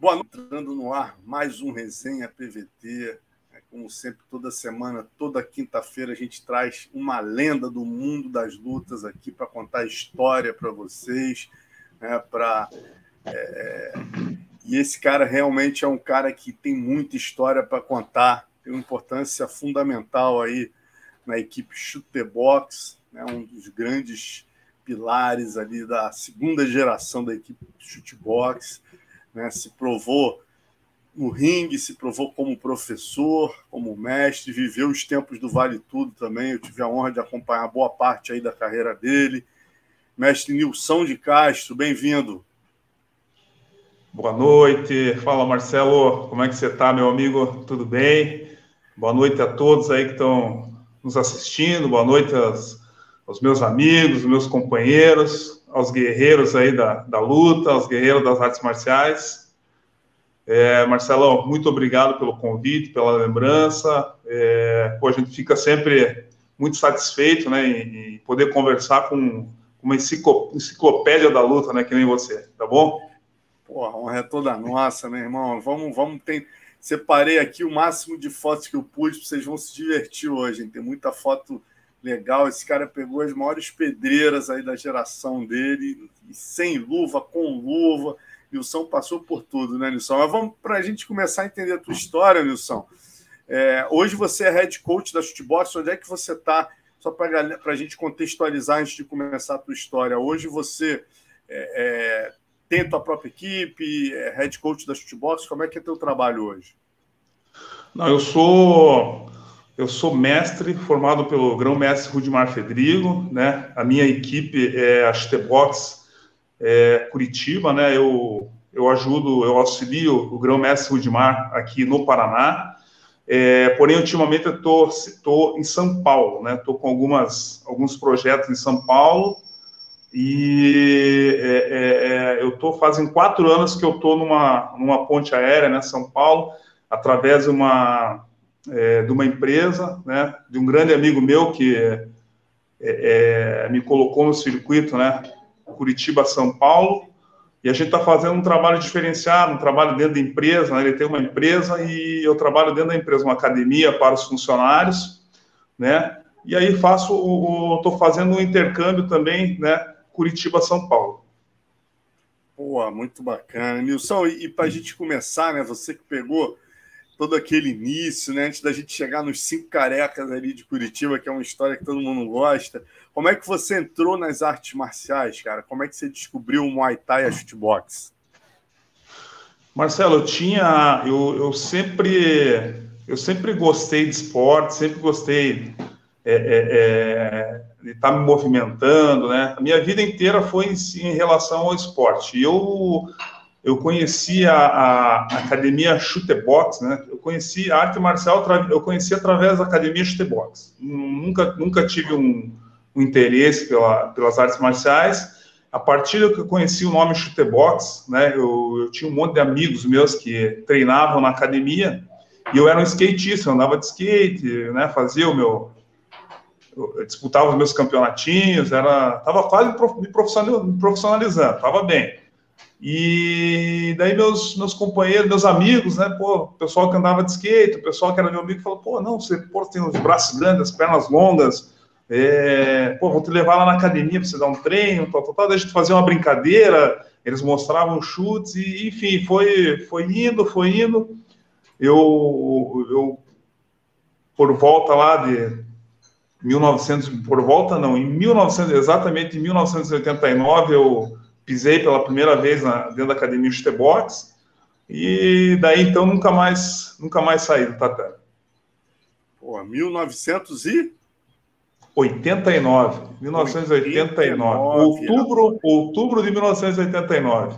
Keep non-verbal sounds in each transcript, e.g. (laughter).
Boa noite, entrando no ar mais um Resenha PVT. É, como sempre, toda semana, toda quinta-feira, a gente traz uma lenda do mundo das lutas aqui para contar história para vocês. Né, pra, é... E esse cara realmente é um cara que tem muita história para contar, tem uma importância fundamental aí na equipe Chute Box, né, um dos grandes pilares ali da segunda geração da equipe Chute Box né? se provou no ringue, se provou como professor, como mestre, viveu os tempos do Vale Tudo também. Eu tive a honra de acompanhar boa parte aí da carreira dele. Mestre Nilson de Castro, bem-vindo. Boa noite, fala Marcelo, como é que você está, meu amigo? Tudo bem? Boa noite a todos aí que estão nos assistindo, boa noite aos, aos meus amigos, meus companheiros, aos guerreiros aí da, da luta, aos guerreiros das artes marciais. É, Marcelão, muito obrigado pelo convite, pela lembrança. É, pô, a gente fica sempre muito satisfeito né, em, em poder conversar com uma enciclopédia da luta, né, que nem você, tá bom? Porra, a honra é toda nossa, meu irmão. Vamos, vamos. Separei aqui o máximo de fotos que eu pude, vocês vão se divertir hoje. Hein? Tem muita foto legal. Esse cara pegou as maiores pedreiras aí da geração dele, sem luva, com luva. Nilson passou por tudo, né, Nilson? Mas vamos para a gente começar a entender a tua história, Nilson. É, hoje você é head coach da Shootbox. Onde é que você está? Só para a gente contextualizar antes de começar a tua história. Hoje você é, é, tem a tua própria equipe, é head coach da Shootbox. Como é que é teu trabalho hoje? Não, eu sou eu sou mestre, formado pelo grão-mestre Rudimar Fedrigo, né? A minha equipe é a Chutebox é, Curitiba, né? Eu, eu ajudo, eu auxilio o grão-mestre Rudimar aqui no Paraná. É, porém, ultimamente eu estou em São Paulo, né? Estou com algumas, alguns projetos em São Paulo e é, é, é eu estou fazem quatro anos que eu estou numa, numa ponte aérea, né? São Paulo, através de uma é, de uma empresa, né, de um grande amigo meu que é, é, me colocou no circuito, né, Curitiba-São Paulo, e a gente está fazendo um trabalho diferenciado, um trabalho dentro da empresa, né, ele tem uma empresa e eu trabalho dentro da empresa, uma academia para os funcionários, né, e aí faço, estou fazendo um intercâmbio também, né, Curitiba-São Paulo. Boa, muito bacana. Nilson, e, e para a gente começar, né, você que pegou todo aquele início, né? Antes da gente chegar nos cinco carecas ali de Curitiba, que é uma história que todo mundo gosta. Como é que você entrou nas artes marciais, cara? Como é que você descobriu o Muay Thai e a shootbox? Marcelo, eu tinha, eu, eu sempre, eu sempre gostei de esporte, sempre gostei é, é, é, de estar me movimentando, né? A minha vida inteira foi em, em relação ao esporte. Eu eu conheci a, a, Academia Chutebox, né? Eu conheci a arte marcial, eu conheci através da Academia Chutebox. Nunca, nunca tive um, um interesse pela, pelas artes marciais. A partir do que eu conheci o nome Chutebox, né? Eu, eu tinha um monte de amigos meus que treinavam na academia e eu era um skatista, eu andava de skate, né? Fazia o meu, eu disputava os meus campeonatinhos, era, tava quase me profissionalizando, tava bem. E daí meus, meus companheiros, meus amigos, né, pô, pessoal que andava de skate, o pessoal que era meu amigo, falou, pô, não, você pô, tem os braços grandes, as pernas longas, é, pô, vou te levar lá na academia para você dar um treino, tal, tal, tal, daí a gente fazia uma brincadeira, eles mostravam chutes, e enfim, foi, foi indo, foi indo, eu, eu por volta lá de 1900, por volta não, em 1900, exatamente em 1989, eu pisei pela primeira vez na, dentro da academia de Box e daí então nunca mais nunca mais saí do tatame. Pô, 1900 e 89, 1989, 89, outubro, outubro de 1989.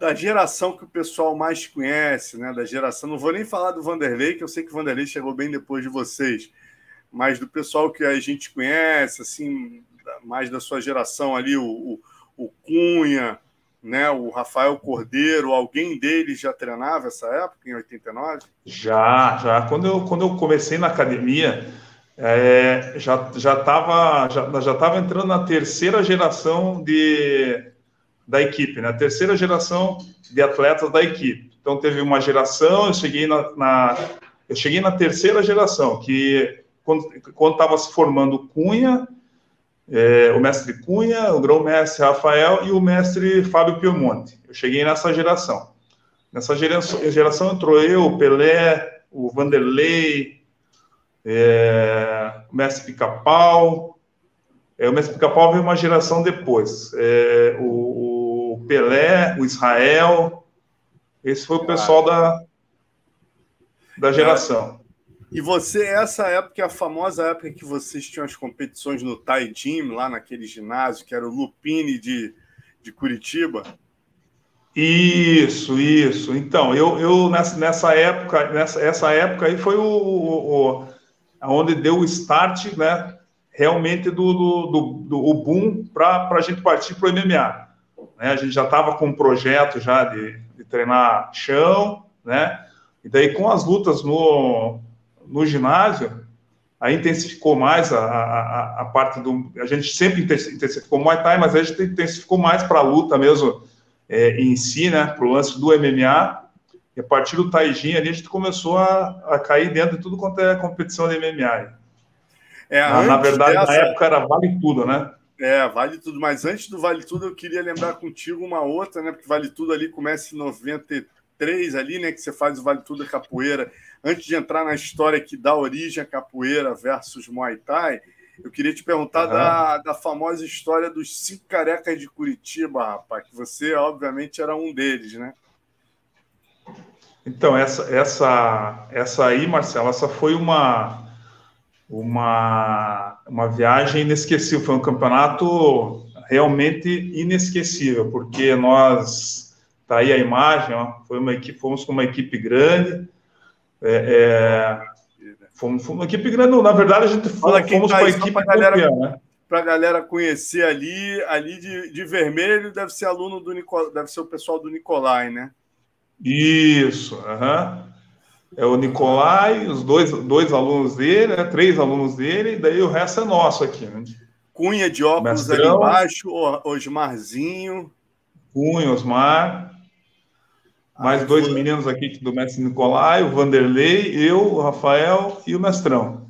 Da geração que o pessoal mais conhece, né? Da geração, não vou nem falar do Vanderlei, que eu sei que o Vanderlei chegou bem depois de vocês, mas do pessoal que a gente conhece, assim, mais da sua geração ali, o, o Cunha, né, o Rafael Cordeiro, alguém deles já treinava essa época, em 89? Já, já. Quando eu, quando eu comecei na academia, é, já já estava já, já tava entrando na terceira geração de, da equipe, né? Terceira geração de atletas da equipe. Então teve uma geração, eu cheguei na, na eu cheguei na terceira geração, que quando estava se formando Cunha, é, o mestre Cunha, o grão-mestre Rafael e o mestre Fábio Piemonte. Eu cheguei nessa geração. Nessa geração, geração entrou eu, o Pelé, o Vanderlei, é, o mestre Pica-Pau. É, o mestre Pica-Pau veio uma geração depois. É, o, o, Pelé, o Israel. Esse foi o pessoal da, da geração. E você, essa época, é a famosa época que vocês tinham as competições no Tai Gym, lá naquele ginásio, que era o Lupini de, de Curitiba? Isso, isso. Então, eu, eu nessa, nessa época, nessa essa época aí foi o, o, o onde deu o start, né? Realmente do, do, do, do o boom para a gente partir para o MMA. Né? A gente já estava com um projeto já de, de treinar chão, né? E daí com as lutas no, no ginásio, aí intensificou mais a, a, a parte do. A gente sempre intensificou o Muay Thai, mas a gente intensificou mais para a luta mesmo é, em si, né? Para o lance do MMA. E a partir do Taijin ali, a gente começou a, a cair dentro de tudo quanto é competição de MMA. É, na, na verdade, dessa... na época era vale tudo, né? É, vale tudo. Mas antes do vale tudo, eu queria lembrar contigo uma outra, né? Porque vale tudo ali começa em 93 ali, né? Que você faz o vale tudo capoeira antes de entrar na história que dá origem à capoeira versus Muay Thai, eu queria te perguntar uhum. da, da famosa história dos cinco carecas de Curitiba, rapaz, que você, obviamente, era um deles, né? Então, essa, essa, essa aí, Marcelo, essa foi uma, uma, uma viagem inesquecível, foi um campeonato realmente inesquecível, porque nós, tá aí a imagem, ó, foi uma equipe, fomos com uma equipe grande, é, é, fomos, fomos, uma equipe grande, na verdade, a gente fomos, fomos tá com a equipe para galera, né? a galera conhecer ali, ali de, de vermelho deve ser aluno do Nicol, deve ser o pessoal do Nicolai, né? Isso, uhum. é o Nicolai, os dois, dois alunos dele, né? três alunos dele, e daí o resto é nosso aqui. Né? Cunha de óculos Mestrão, ali embaixo, Osmarzinho. Cunha, Osmar. Mais dois meninos aqui do mestre Nicolai, o Vanderlei, eu, o Rafael e o mestrão.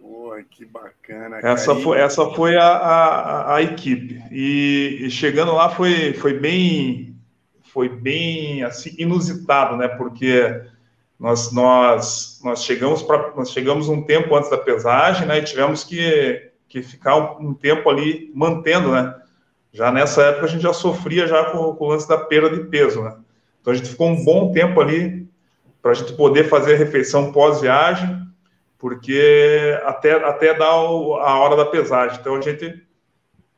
Pô, que bacana. Essa foi, essa foi a, a, a equipe. E, e, chegando lá foi, foi bem foi bem assim inusitado, né? Porque nós nós nós chegamos para nós chegamos um tempo antes da pesagem, né? E tivemos que, que ficar um, um tempo ali mantendo, né? Já nessa época a gente já sofria já com, com o lance da perda de peso, né? Então a gente ficou um bom tempo ali para a gente poder fazer a refeição pós-viagem, porque até, até dar o, a hora da pesagem. Então a gente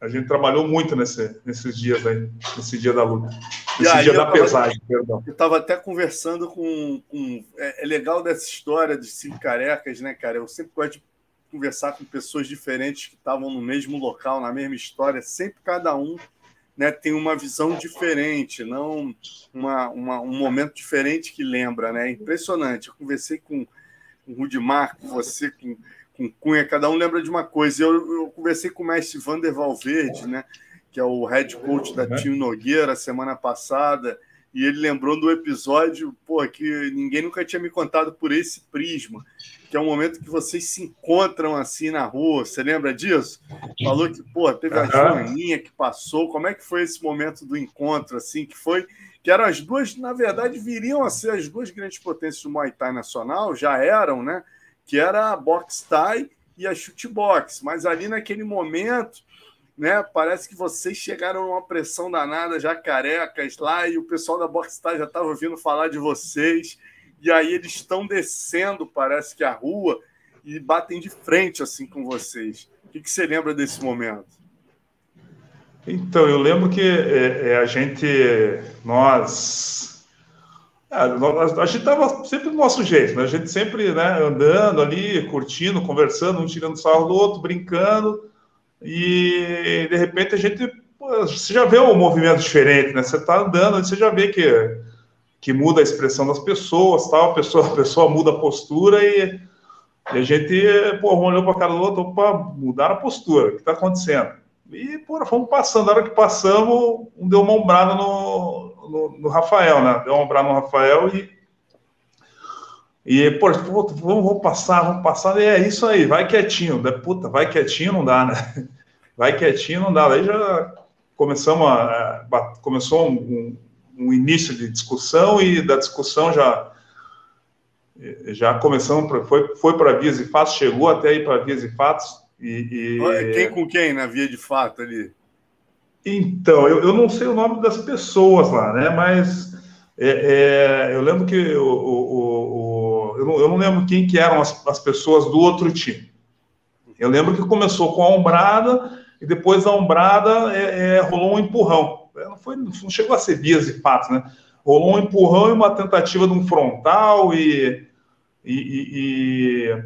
a gente trabalhou muito nesse, nesses dias aí, nesse dia da luta, nesse aí, dia da tava, pesagem, perdão. Eu estava até conversando com, com é, é, legal dessa história de cinco carecas, né, cara? Eu sempre gosto de conversar com pessoas diferentes que estavam no mesmo local, na mesma história, sempre cada um né, tem uma visão diferente, não uma, uma, um momento diferente que lembra, né? É impressionante. Eu conversei com, com o Rudimar, com você, com, com Cunha, cada um lembra de uma coisa. Eu, eu conversei com o mestre Vander Valverde, né, que é o head coach da Tio Nogueira, semana passada, e ele lembrou do episódio, pô, que ninguém nunca tinha me contado por esse prisma que é um momento que vocês se encontram assim na rua. Você lembra disso? Falou que, pô, teve a Joaninha que passou. Como é que foi esse momento do encontro, assim, que foi que eram as duas, na verdade, viriam a ser as duas grandes potências do Muay Thai nacional, já eram, né? Que era a Box Thai e a Chute Box. Mas ali naquele momento, né? Parece que vocês chegaram numa pressão danada, já carecas lá, e o pessoal da Box Thai já estava ouvindo falar de vocês e aí eles estão descendo, parece que a rua, e batem de frente assim com vocês. O que, que você lembra desse momento? Então, eu lembro que é, é, a gente, nós, é, nós, a gente estava sempre do nosso jeito, né? a gente sempre né, andando ali, curtindo, conversando, um tirando sarro do outro, brincando, e de repente a gente, você já vê um movimento diferente, né? Você está andando, você já vê que que muda a expressão das pessoas, tal, a pessoa, a pessoa muda a postura e, e a gente, pô, um olhou para a cara do outro, opa, mudar a postura, o que está acontecendo? E, pô, fomos passando. Na hora que passamos, um deu uma ombrada no, no, no Rafael, né? Deu uma ombrada no Rafael e. E, pô, vamos, vamos passar, vamos passar. E é isso aí, vai quietinho. Puta, vai quietinho não dá, né? Vai quietinho não dá. Aí já começamos a. Começou um, um início de discussão e da discussão já já começamos, foi, foi para Vias e Fatos, chegou até aí para Vias e Fatos. E, e, Quem com quem na Via de Fato ali? Então, eu, eu não sei o nome das pessoas lá, né? Mas é, é, eu lembro que o, o, o, eu, não, eu, não, lembro quem que eram as, as pessoas do outro time. Eu lembro que começou com a ombrada e depois da ombrada é, é rolou um empurrão. Não, foi, não chegou a ser vias e fatos, né? Rolou um empurrão e uma tentativa de um frontal e e, e,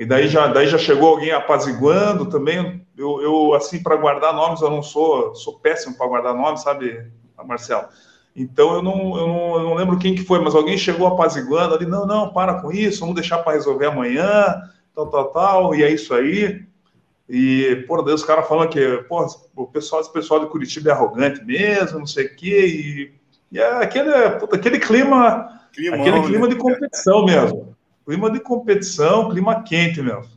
e, daí, já, daí já chegou alguém apaziguando também. Eu, eu assim, para guardar nomes, eu não sou, sou péssimo para guardar nomes, sabe, Marcelo? Então eu não, eu não, eu não lembro quem que foi, mas alguém chegou apaziguando ali, não, não, para com isso, vamos deixar para resolver amanhã, tal, tal, tal, e é isso aí. E, por Deus, os caras falam que pô, o pessoal, esse pessoal de Curitiba é arrogante mesmo, não sei o quê, e, e é aquele, puta, aquele clima, Climão, aquele clima né? de competição mesmo. Clima de competição, clima quente mesmo.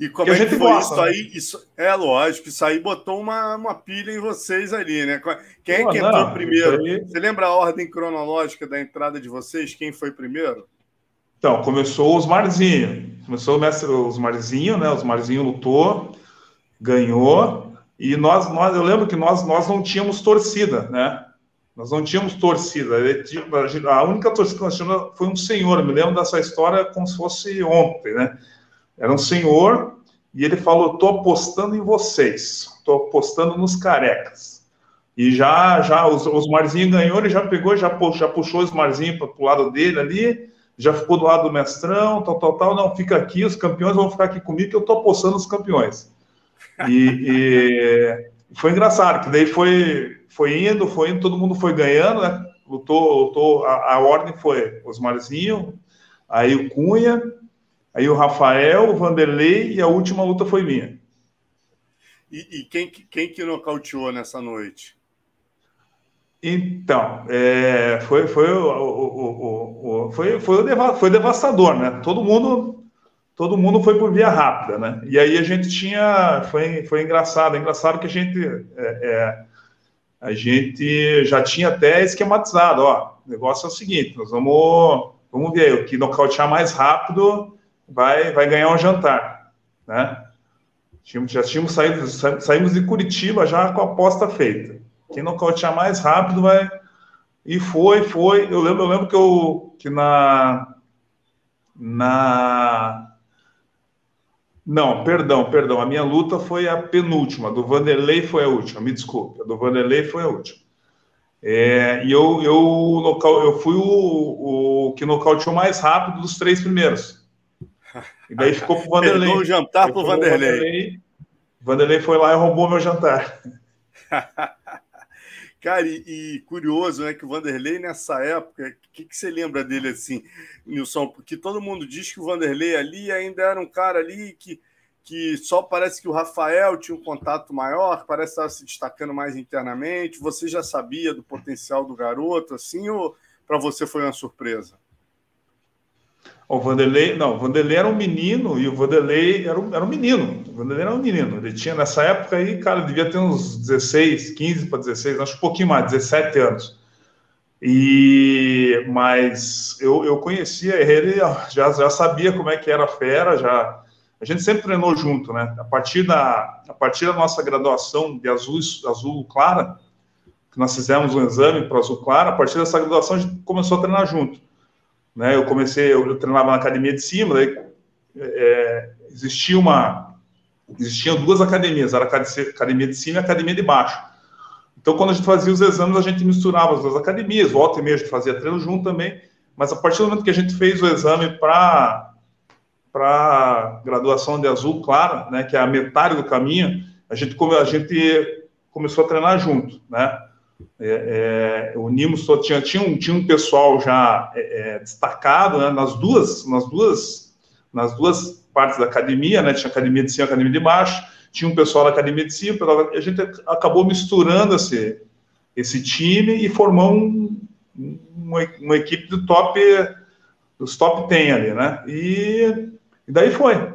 E como que é a gente que foi gosta, isso né? aí? Isso, é lógico, isso aí botou uma, uma pilha em vocês ali, né? Quem é que entrou não, primeiro? Aí... Você lembra a ordem cronológica da entrada de vocês? Quem foi primeiro? Então, começou os Marzinho. Começou o mestre os Marzinho, né? Os Marzinho lutou, ganhou. E nós, nós, eu lembro que nós, nós não tínhamos torcida, né? Nós não tínhamos torcida. A única torcida que nós tínhamos foi um senhor. Me lembro dessa história como se fosse ontem, né? Era um senhor e ele falou: "Estou apostando em vocês. Estou apostando nos carecas." E já, já os, Marzinho ganhou, ele já pegou, já, já puxou os Marzinho para o lado dele ali, já ficou do lado do mestrão, tal, tal, tal. Não, fica aqui, os campeões vão ficar aqui comigo, que eu estou apostando nos campeões. E, e foi engraçado, que daí foi foi indo, foi indo, todo mundo foi ganhando, né? Lutou, lutou a, a ordem foi Osmarzinho, aí o Cunha, aí o Rafael, o Vanderlei e a última luta foi minha. E, e quem, quem que nocauteou nessa noite? Então, é, foi, foi, o, o, o, foi, foi, foi devastador, né? Todo mundo todo mundo foi por via rápida, né? E aí a gente tinha, foi, foi engraçado, é engraçado que a gente é, é, a gente já tinha até esquematizado, ó, o negócio é o seguinte, nós vamos, vamos ver, o que nocautear mais rápido vai, vai ganhar um jantar, né? Já tínhamos saído, saímos de Curitiba já com a aposta feita. Quem nocautear mais rápido vai... E foi, foi, eu lembro, eu lembro que, eu, que na, na não, perdão, perdão. A minha luta foi a penúltima. A do Vanderlei foi a última. Me desculpe. A do Vanderlei foi a última. É, e eu, eu, eu fui o, o que nocauteou mais rápido dos três primeiros. E daí ficou pro Vanderlei. Perdeu o jantar pro Vanderlei. Vanderlei. Vanderlei foi lá e roubou meu jantar. (laughs) Cara, e, e, curioso, né, que o Vanderlei nessa época, o que, que você lembra dele assim, Nilson? Porque todo mundo diz que o Vanderlei ali ainda era um cara ali que, que só parece que o Rafael tinha um contato maior, parece estar se destacando mais internamente. Você já sabia do potencial do garoto, assim, ou para você foi uma surpresa? O Vanderlei, não, o Vanderlei era um menino e o Vanderlei era um, era um menino. O Vanderlei era um menino. Ele tinha nessa época aí, cara, devia ter uns 16, 15 para 16, acho um pouquinho mais, 17 anos. E mas eu, eu conhecia ele, já, já sabia como é que era a fera, já a gente sempre treinou junto, né? A partir da a partir da nossa graduação de azul azul clara, que nós fizemos um exame para azul clara, a partir dessa graduação a gente começou a treinar junto. Né? Eu comecei, eu, eu treinava na academia de cima, daí é, existia uma, existiam duas academias, era a academia de cima e a academia de baixo. Então, quando a gente fazia os exames, a gente misturava as duas academias, volta e meia a gente fazia treino junto também, mas a partir do momento que a gente fez o exame para para graduação de azul clara, né, que é a metade do caminho, a gente, a gente começou a treinar junto, né? É, é, unimos tinha, tinha, um, tinha um pessoal já é, é, destacado né, nas duas nas duas nas duas partes da academia né tinha academia de cima academia de baixo tinha um pessoal da Academia de Cima, a gente acabou misturando esse, esse time e formou um, uma, uma, equipe do top, dos top 10 ali, né? E, e daí foi.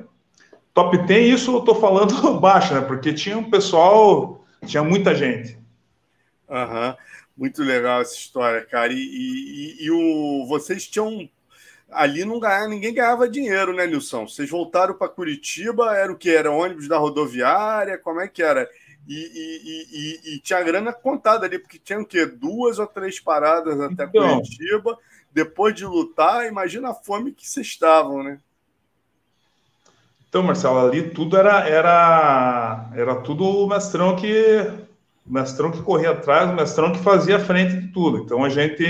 Top 10, isso eu tô falando (laughs) baixo, né? Porque tinha um pessoal, tinha muita gente. Uhum. Muito legal essa história, cara. E, e, e, o, vocês tinham. Ali não ganhava, ninguém ganhava dinheiro, né, Nilson? Vocês voltaram para Curitiba, era o que? Era ônibus da rodoviária? Como é que era? E, e, tinha grana contada ali, porque tinha o quê? Duas ou três paradas até então, Curitiba. Depois de lutar, imagina a fome que vocês estavam, né? Então, Marcelo, ali tudo era, era, era tudo o mestrão que o mestrão que corria atrás, o mestrão que fazia frente de tudo. Então a gente,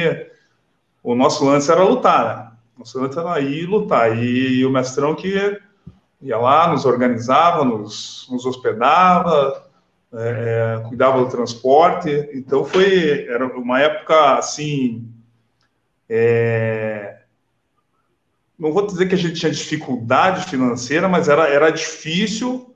o nosso lance era lutar, né? O nosso lance era ir lutar. E, e o mestrão que ia lá, nos organizava, nos, nos hospedava, é, é, cuidava do transporte. Então foi, era uma época assim, é, não vou dizer que a gente tinha dificuldade financeira, mas era, era difícil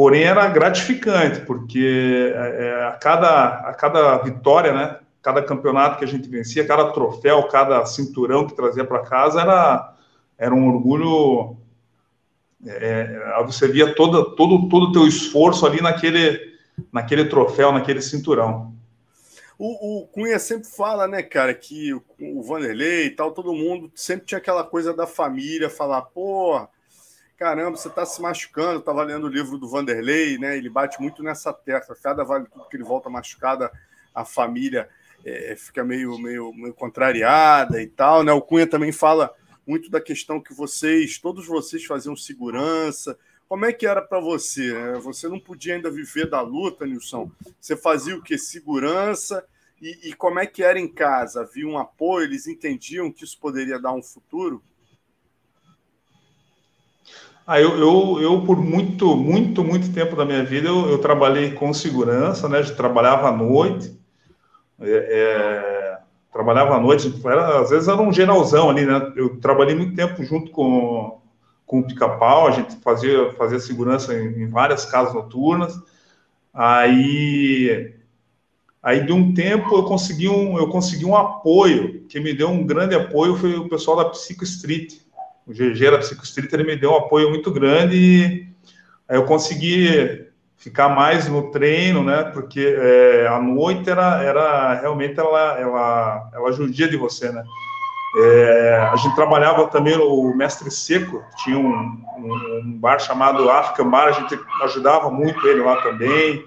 Porém, era gratificante, porque é, é, a, cada, a cada vitória, né, cada campeonato que a gente vencia, cada troféu, cada cinturão que trazia para casa, era, era um orgulho. É, é você via todo, todo, todo o teu esforço ali naquele, naquele troféu, naquele cinturão. O, o, Cunha sempre fala, né, cara, que o, o Vanderlei e tal, todo mundo sempre tinha aquela coisa da família, falar, pô, caramba, você está se machucando, estava lendo o livro do Vanderlei, né? Ele bate muito nessa tecla, cada vale tudo que ele volta machucada, a família é, fica meio, meio, meio contrariada e tal, né? O Cunha também fala muito da questão que vocês, todos vocês faziam segurança. Como é que era para você? Né? Você não podia ainda viver da luta, Nilson. Você fazia o que? Segurança. E, e como é que era em casa? Havia um apoio? Eles entendiam que isso poderia dar um futuro? Ah, eu, eu, eu, por muito, muito, muito tempo da minha vida, eu, eu trabalhei com segurança, né? Eu trabalhava à noite, é, é, trabalhava à noite, era, às vezes era um geralzão ali, né? Eu trabalhei muito tempo junto com, com o Pica-Pau, a gente fazia, fazia segurança em, em várias casas noturnas, aí... Aí, de um tempo, eu consegui um, eu consegui um apoio, que me deu um grande apoio, foi o pessoal da Psico Street, o GG da Psicostrita, ele me deu um apoio muito grande e aí eu consegui ficar mais no treino, né? Porque é, a noite era, era realmente ela, ela, ela judia de você, né? É, a gente trabalhava também o Mestre Seco, tinha um, um, bar chamado African Bar, a gente ajudava muito ele lá também.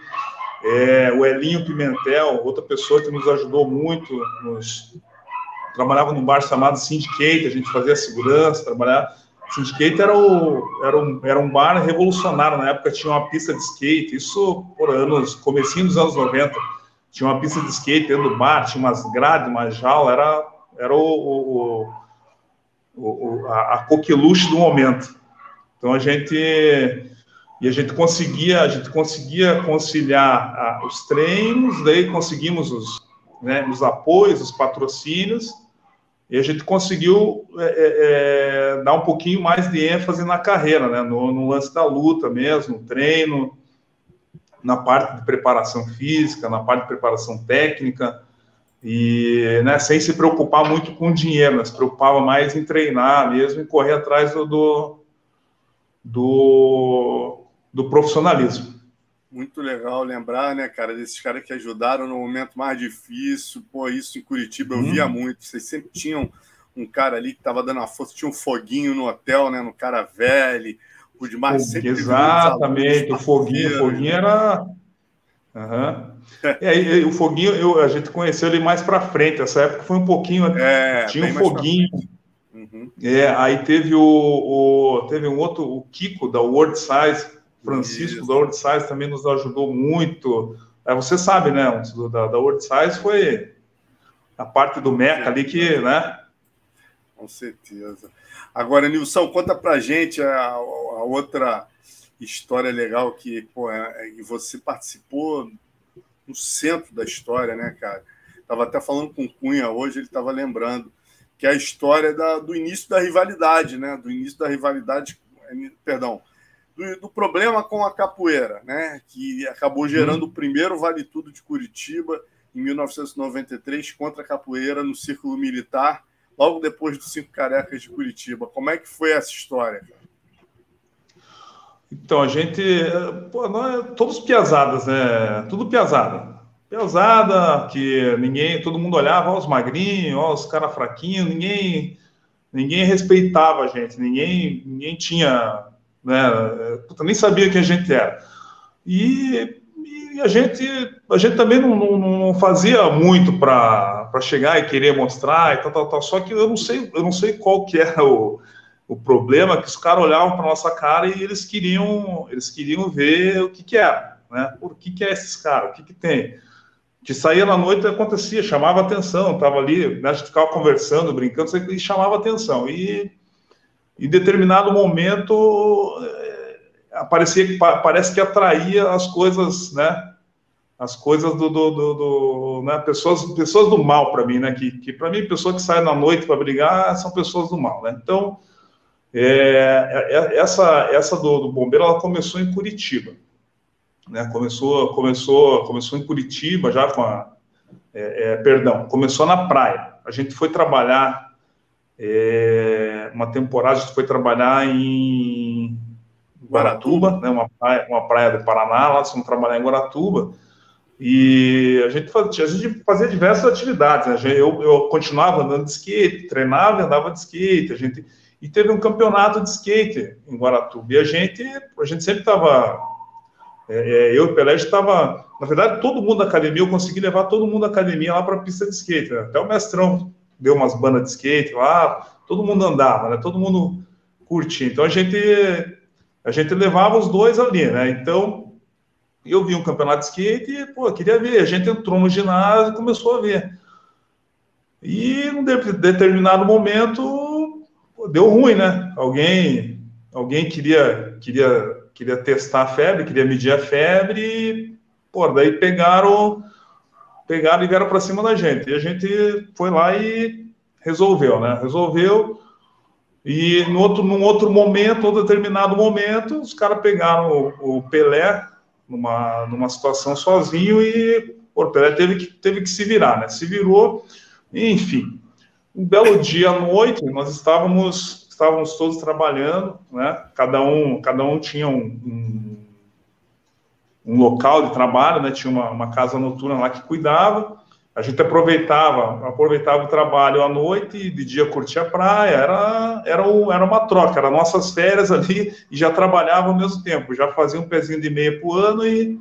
É, o Elinho Pimentel, outra pessoa que nos ajudou muito nos, trabalhava num bar chamado Syndicate, a gente fazia segurança, trabalhava. Syndicate era, o, era, um, era um bar revolucionário, na época tinha uma pista de skate, isso por anos, comecinho dos anos 90, tinha uma pista de skate dentro do bar, tinha umas grades, uma jaula, era, era o, o, o a, a coqueluche do momento. Então a gente e a gente conseguia a gente conseguia conciliar a, os treinos, daí conseguimos os, né, os apoios, os patrocínios e a gente conseguiu é, é, é, dar um pouquinho mais de ênfase na carreira, né? no, no lance da luta mesmo, no treino, na parte de preparação física, na parte de preparação técnica, e né, sem se preocupar muito com dinheiro, né? se preocupava mais em treinar mesmo e correr atrás do, do, do, do profissionalismo muito legal lembrar, né, cara, desses caras que ajudaram no momento mais difícil. Pô, isso em Curitiba eu hum. via muito. Vocês sempre tinham um cara ali que estava dando uma força, tinha um foguinho no hotel, né, no cara velho. O demais sempre. Exatamente, o foguinho, o foguinho era. Uhum. É, e, o foguinho, eu, a gente conheceu ele mais para frente. Essa época foi um pouquinho. É, tinha um foguinho. Uhum. É, aí teve o, o, teve um outro, o Kiko da World Size Francisco Isso. da World Size também nos ajudou muito. É, você sabe, né? Da, da World Size foi a parte do Meca ali que, né? Com certeza. Agora, Nilson, conta pra gente a, a outra história legal que pô, é, é, você participou no centro da história, né, cara? Estava até falando com o Cunha hoje, ele estava lembrando que é a história da, do início da rivalidade, né? Do início da rivalidade, perdão, do, do, problema com a capoeira, né? Que acabou gerando hum. o primeiro Vale Tudo de Curitiba em 1993 contra a capoeira no Círculo Militar, logo depois dos Cinco Carecas de Curitiba. Como é que foi essa história? Então, a gente. Pô, nós, todos piazadas, né? Tudo piazada. Piazada, que ninguém. Todo mundo olhava, ó, os magrinhos, ó, os caras fraquinhos, ninguém. Ninguém respeitava a gente, ninguém, ninguém tinha. Né, puta, nem sabia quem a gente era. E e a gente, a gente também não, não, não fazia muito para chegar e querer mostrar e tal, tal, tal. Só que eu não sei, eu não sei qual que era o, o problema, que os caras olhavam para nossa cara e eles queriam, eles queriam ver o que que era, né? Por que que é esses caras? O que que tem? Que saía na noite acontecia, chamava atenção, tava ali, né, a gente ficava conversando, brincando, e chamava atenção. E em determinado momento parecia que parece que atraía as coisas, né? As coisas do, do, do, do né? pessoas, pessoas do mal para mim, né? Que, que para mim, pessoa que sai na noite para brigar são pessoas do mal, né? Então, é, é, é, essa essa do, do, bombeiro ela começou em Curitiba, né? Começou começou começou em Curitiba já com a é, é perdão, começou na praia. A gente foi trabalhar é, uma temporada, a gente foi trabalhar em Guaratuba, né, uma, praia, uma praia do Paraná, lá fomos trabalhar em Guaratuba, e a gente fazia, a gente fazia diversas atividades, né? eu, eu continuava andando de skate, treinava andava de skate, a gente, e teve um campeonato de skate em Guaratuba, e a gente, a gente sempre estava, é, é, eu e o Pelé estava, na verdade, todo mundo da academia, eu consegui levar todo mundo da academia lá para a pista de skate, né? até o mestrão deu umas bandas de skate lá, todo mundo andava, né? todo mundo curtia, então a gente a gente levava os dois ali, né? Então, eu vi um campeonato de skate e, pô, queria ver. A gente entrou no ginásio e começou a ver. E, num determinado momento, pô, deu ruim, né? Alguém, alguém queria, queria, queria testar a febre, queria medir a febre e, pô, daí pegaram, pegaram e vieram para cima da gente. E a gente foi lá e resolveu, né? Resolveu e no outro, num outro momento, ou determinado momento, os caras pegaram o, o, Pelé numa, numa situação sozinho e o Pelé teve que, teve que se virar, né? Se virou, enfim. Um belo dia à noite, nós estávamos, estávamos todos trabalhando, né? Cada um, cada um tinha um, um, um local de trabalho, né? Tinha uma, uma casa noturna lá que cuidava a gente aproveitava, aproveitava o trabalho à noite e de dia curtia a praia, era, era, o, era uma troca, eram nossas férias ali e já trabalhava ao mesmo tempo, já fazia um pezinho de meia por ano e,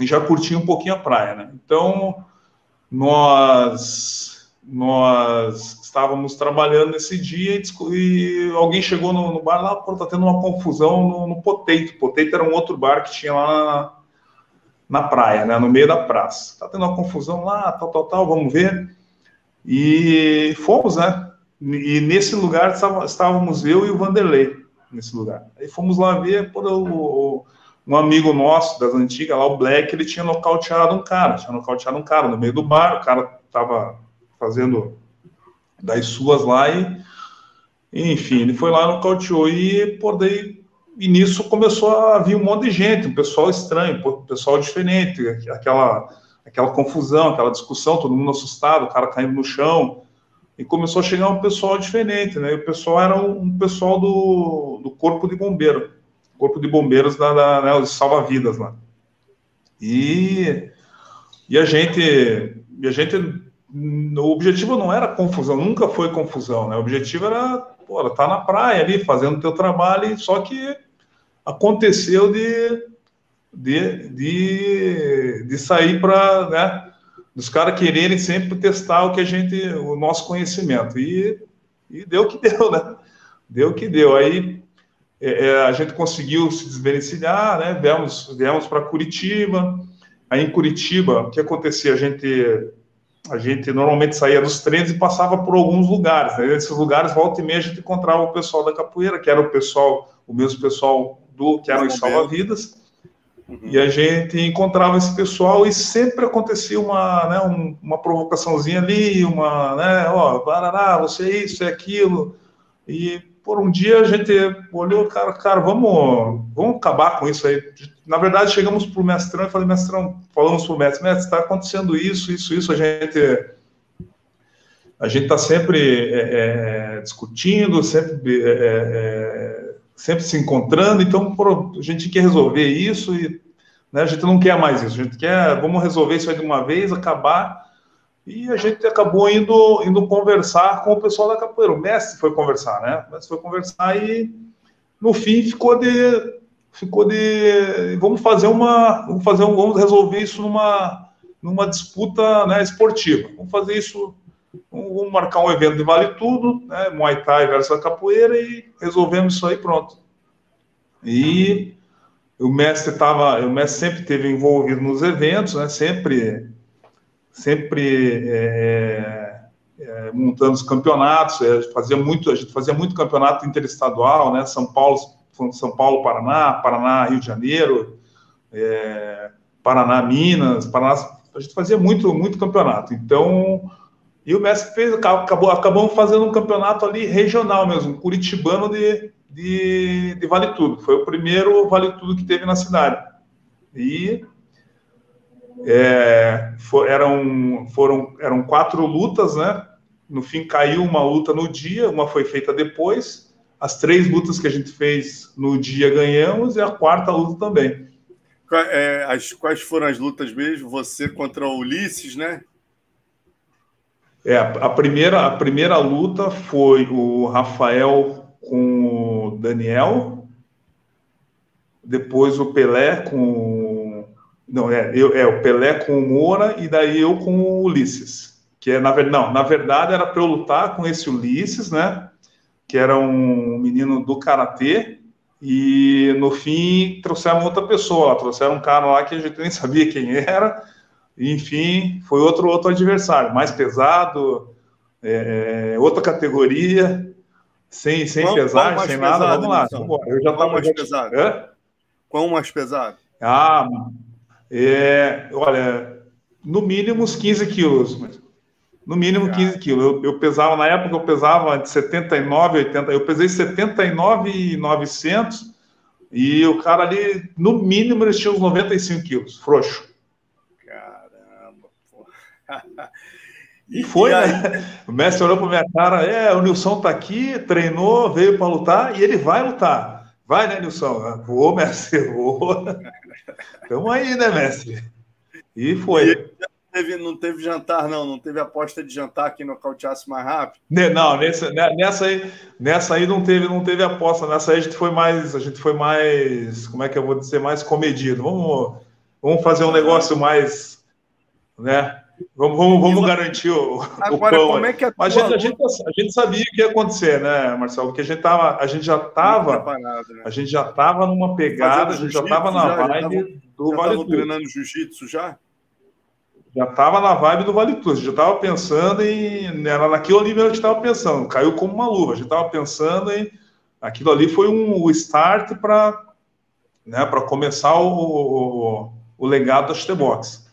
e já curtia um pouquinho a praia, né? Então, nós, nós estávamos trabalhando nesse dia e, alguém chegou no, no, bar lá, pô, tá tendo uma confusão no, no Poteito, Poteito era um outro bar que tinha lá na praia, né, no meio da praça. Tá tendo uma confusão lá, tal, tal, tal, vamos ver. E fomos, né? E nesse lugar estávamos eu e o Vanderlei, nesse lugar. Aí fomos lá ver, por o, um amigo nosso das antigas, lá o Black, ele tinha nocauteado um cara, tinha nocauteado um cara no meio do bar, o cara tava fazendo das suas lá e, enfim, ele foi lá, nocauteou e, por daí e nisso começou a vir um monte de gente, um pessoal estranho, um pessoal diferente, aquela, aquela confusão, aquela discussão, todo mundo assustado, o cara caindo no chão. E começou a chegar um pessoal diferente, né? E o pessoal era um, um pessoal do, do Corpo de Bombeiro, Corpo de Bombeiros da, da né, salva-vidas lá. E, e a gente, e a gente, o objetivo não era confusão, nunca foi confusão, né? O objetivo era, pô, tá na praia ali, fazendo o teu trabalho, só que aconteceu de, de, de, de sair para, né, dos caras quererem sempre testar o que a gente, o nosso conhecimento. E, e deu que (laughs) deu, né? Deu que deu. Aí é, é a gente conseguiu se desvencilhar, né? Viemos, viemos para Curitiba. Aí em Curitiba, o que acontecia? A gente, a gente normalmente saía dos treinos e passava por alguns lugares. Né? Nesses lugares, volta e meia, a gente encontrava o pessoal da capoeira, que era o pessoal, o mesmo pessoal do que eram os salva-vidas. Uhum. E a gente encontrava esse pessoal e sempre acontecia uma, né, um, uma provocaçãozinha ali, uma, né, ó, barará, você é isso, é aquilo. E, por um dia a gente olhou, cara, cara, vamos, vamos acabar com isso aí. Na verdade, chegamos para o mestrão e falei, mestrão, falamos para o mestre, mestre, está acontecendo isso, isso, isso, a gente a gente está sempre é, é, discutindo, sempre, é, é sempre se encontrando, então a gente quer resolver isso e né, a gente não quer mais isso, a gente quer, vamos resolver isso aí de uma vez, acabar e a gente acabou indo, indo conversar com o pessoal da capoeira. O mestre foi conversar, né? O mestre foi conversar e no fim ficou de ficou de vamos fazer uma vamos fazer um, vamos resolver isso numa numa disputa né, esportiva. Vamos fazer isso vamos marcar um evento de vale tudo, né, Muay Thai versus a capoeira e resolvemos isso aí pronto. E o mestre estava, o mestre sempre teve envolvido nos eventos, né, sempre sempre é, é, montando os campeonatos, é, fazia muito, a gente fazia muito campeonato interestadual, né? São Paulo, São Paulo, Paraná, Paraná, Rio de Janeiro, é, Paraná, Minas, Paraná, a gente fazia muito, muito campeonato. Então, e o mestre fez, acabou, acabamos fazendo um campeonato ali regional mesmo, curitibano de, de, de Vale Tudo. Foi o primeiro Vale Tudo que teve na cidade. E é, for, eram, foram, eram quatro lutas, né? No fim caiu uma luta no dia, uma foi feita depois. As três lutas que a gente fez no dia ganhamos e a quarta luta também. É, as, quais foram as lutas mesmo? Você contra o Ulisses, né? É, a primeira, a primeira luta foi o Rafael com o Daniel, depois o Pelé com não, é, eu, é o Pelé com o Moura e daí eu com o Ulisses. Que é, na verdade, não, na verdade era para eu lutar com esse Ulisses, né? Que era um menino do Karatê, e no fim trouxeram outra pessoa, trouxeram um cara lá que a gente nem sabia quem era, enfim, foi outro, outro adversário, mais pesado, é, outra categoria, sem, sem qual, pesar, qual sem pesado, nada, vamos lá. Vamos eu já estava mais pesado? Hã? Qual mais pesado? Ah, é, olha, no mínimo uns 15 quilos. No mínimo 15 quilos. Eu, eu, pesava, na época, eu pesava de 79, 80. Eu pesei 79,900 e o cara ali, no mínimo, ele tinha uns 95 quilos, frouxo. Caramba, porra. E foi, e né? O mestre olhou para minha cara, é, o Nilson tá aqui, treinou, veio para lutar e ele vai lutar. Vai, né, Nilson? Vou, mestre, vou. Estamos aí, né, mestre? E foi. E não, teve, não teve jantar, não. Não teve aposta de jantar que nocauteasse mais rápido? Não, nessa, né, nessa, aí, nessa aí não teve, não teve aposta. Nessa aí a gente foi mais. A gente foi mais. Como é que eu vou dizer? Mais comedido. Vamos, vamos fazer um negócio mais. Né? Vamos, vamos, vamos garantir o, Agora, o pão. Como é que a, Mas a gente, a, gente, a gente sabia o que ia acontecer, né, Marcelo? Porque a gente, tava, a gente já estava. Né? A gente já estava numa pegada, a gente já estava na já, vibe já tava, do já Vale Tudo. treinando jiu-jitsu já? Já estava na vibe do Vale Tudo. A gente já estava pensando em. Era naquilo ali mesmo que a gente estava pensando. Caiu como uma luva. A gente estava pensando em. Aquilo ali foi um, o start para né, começar o, o, o legado da Chutebox.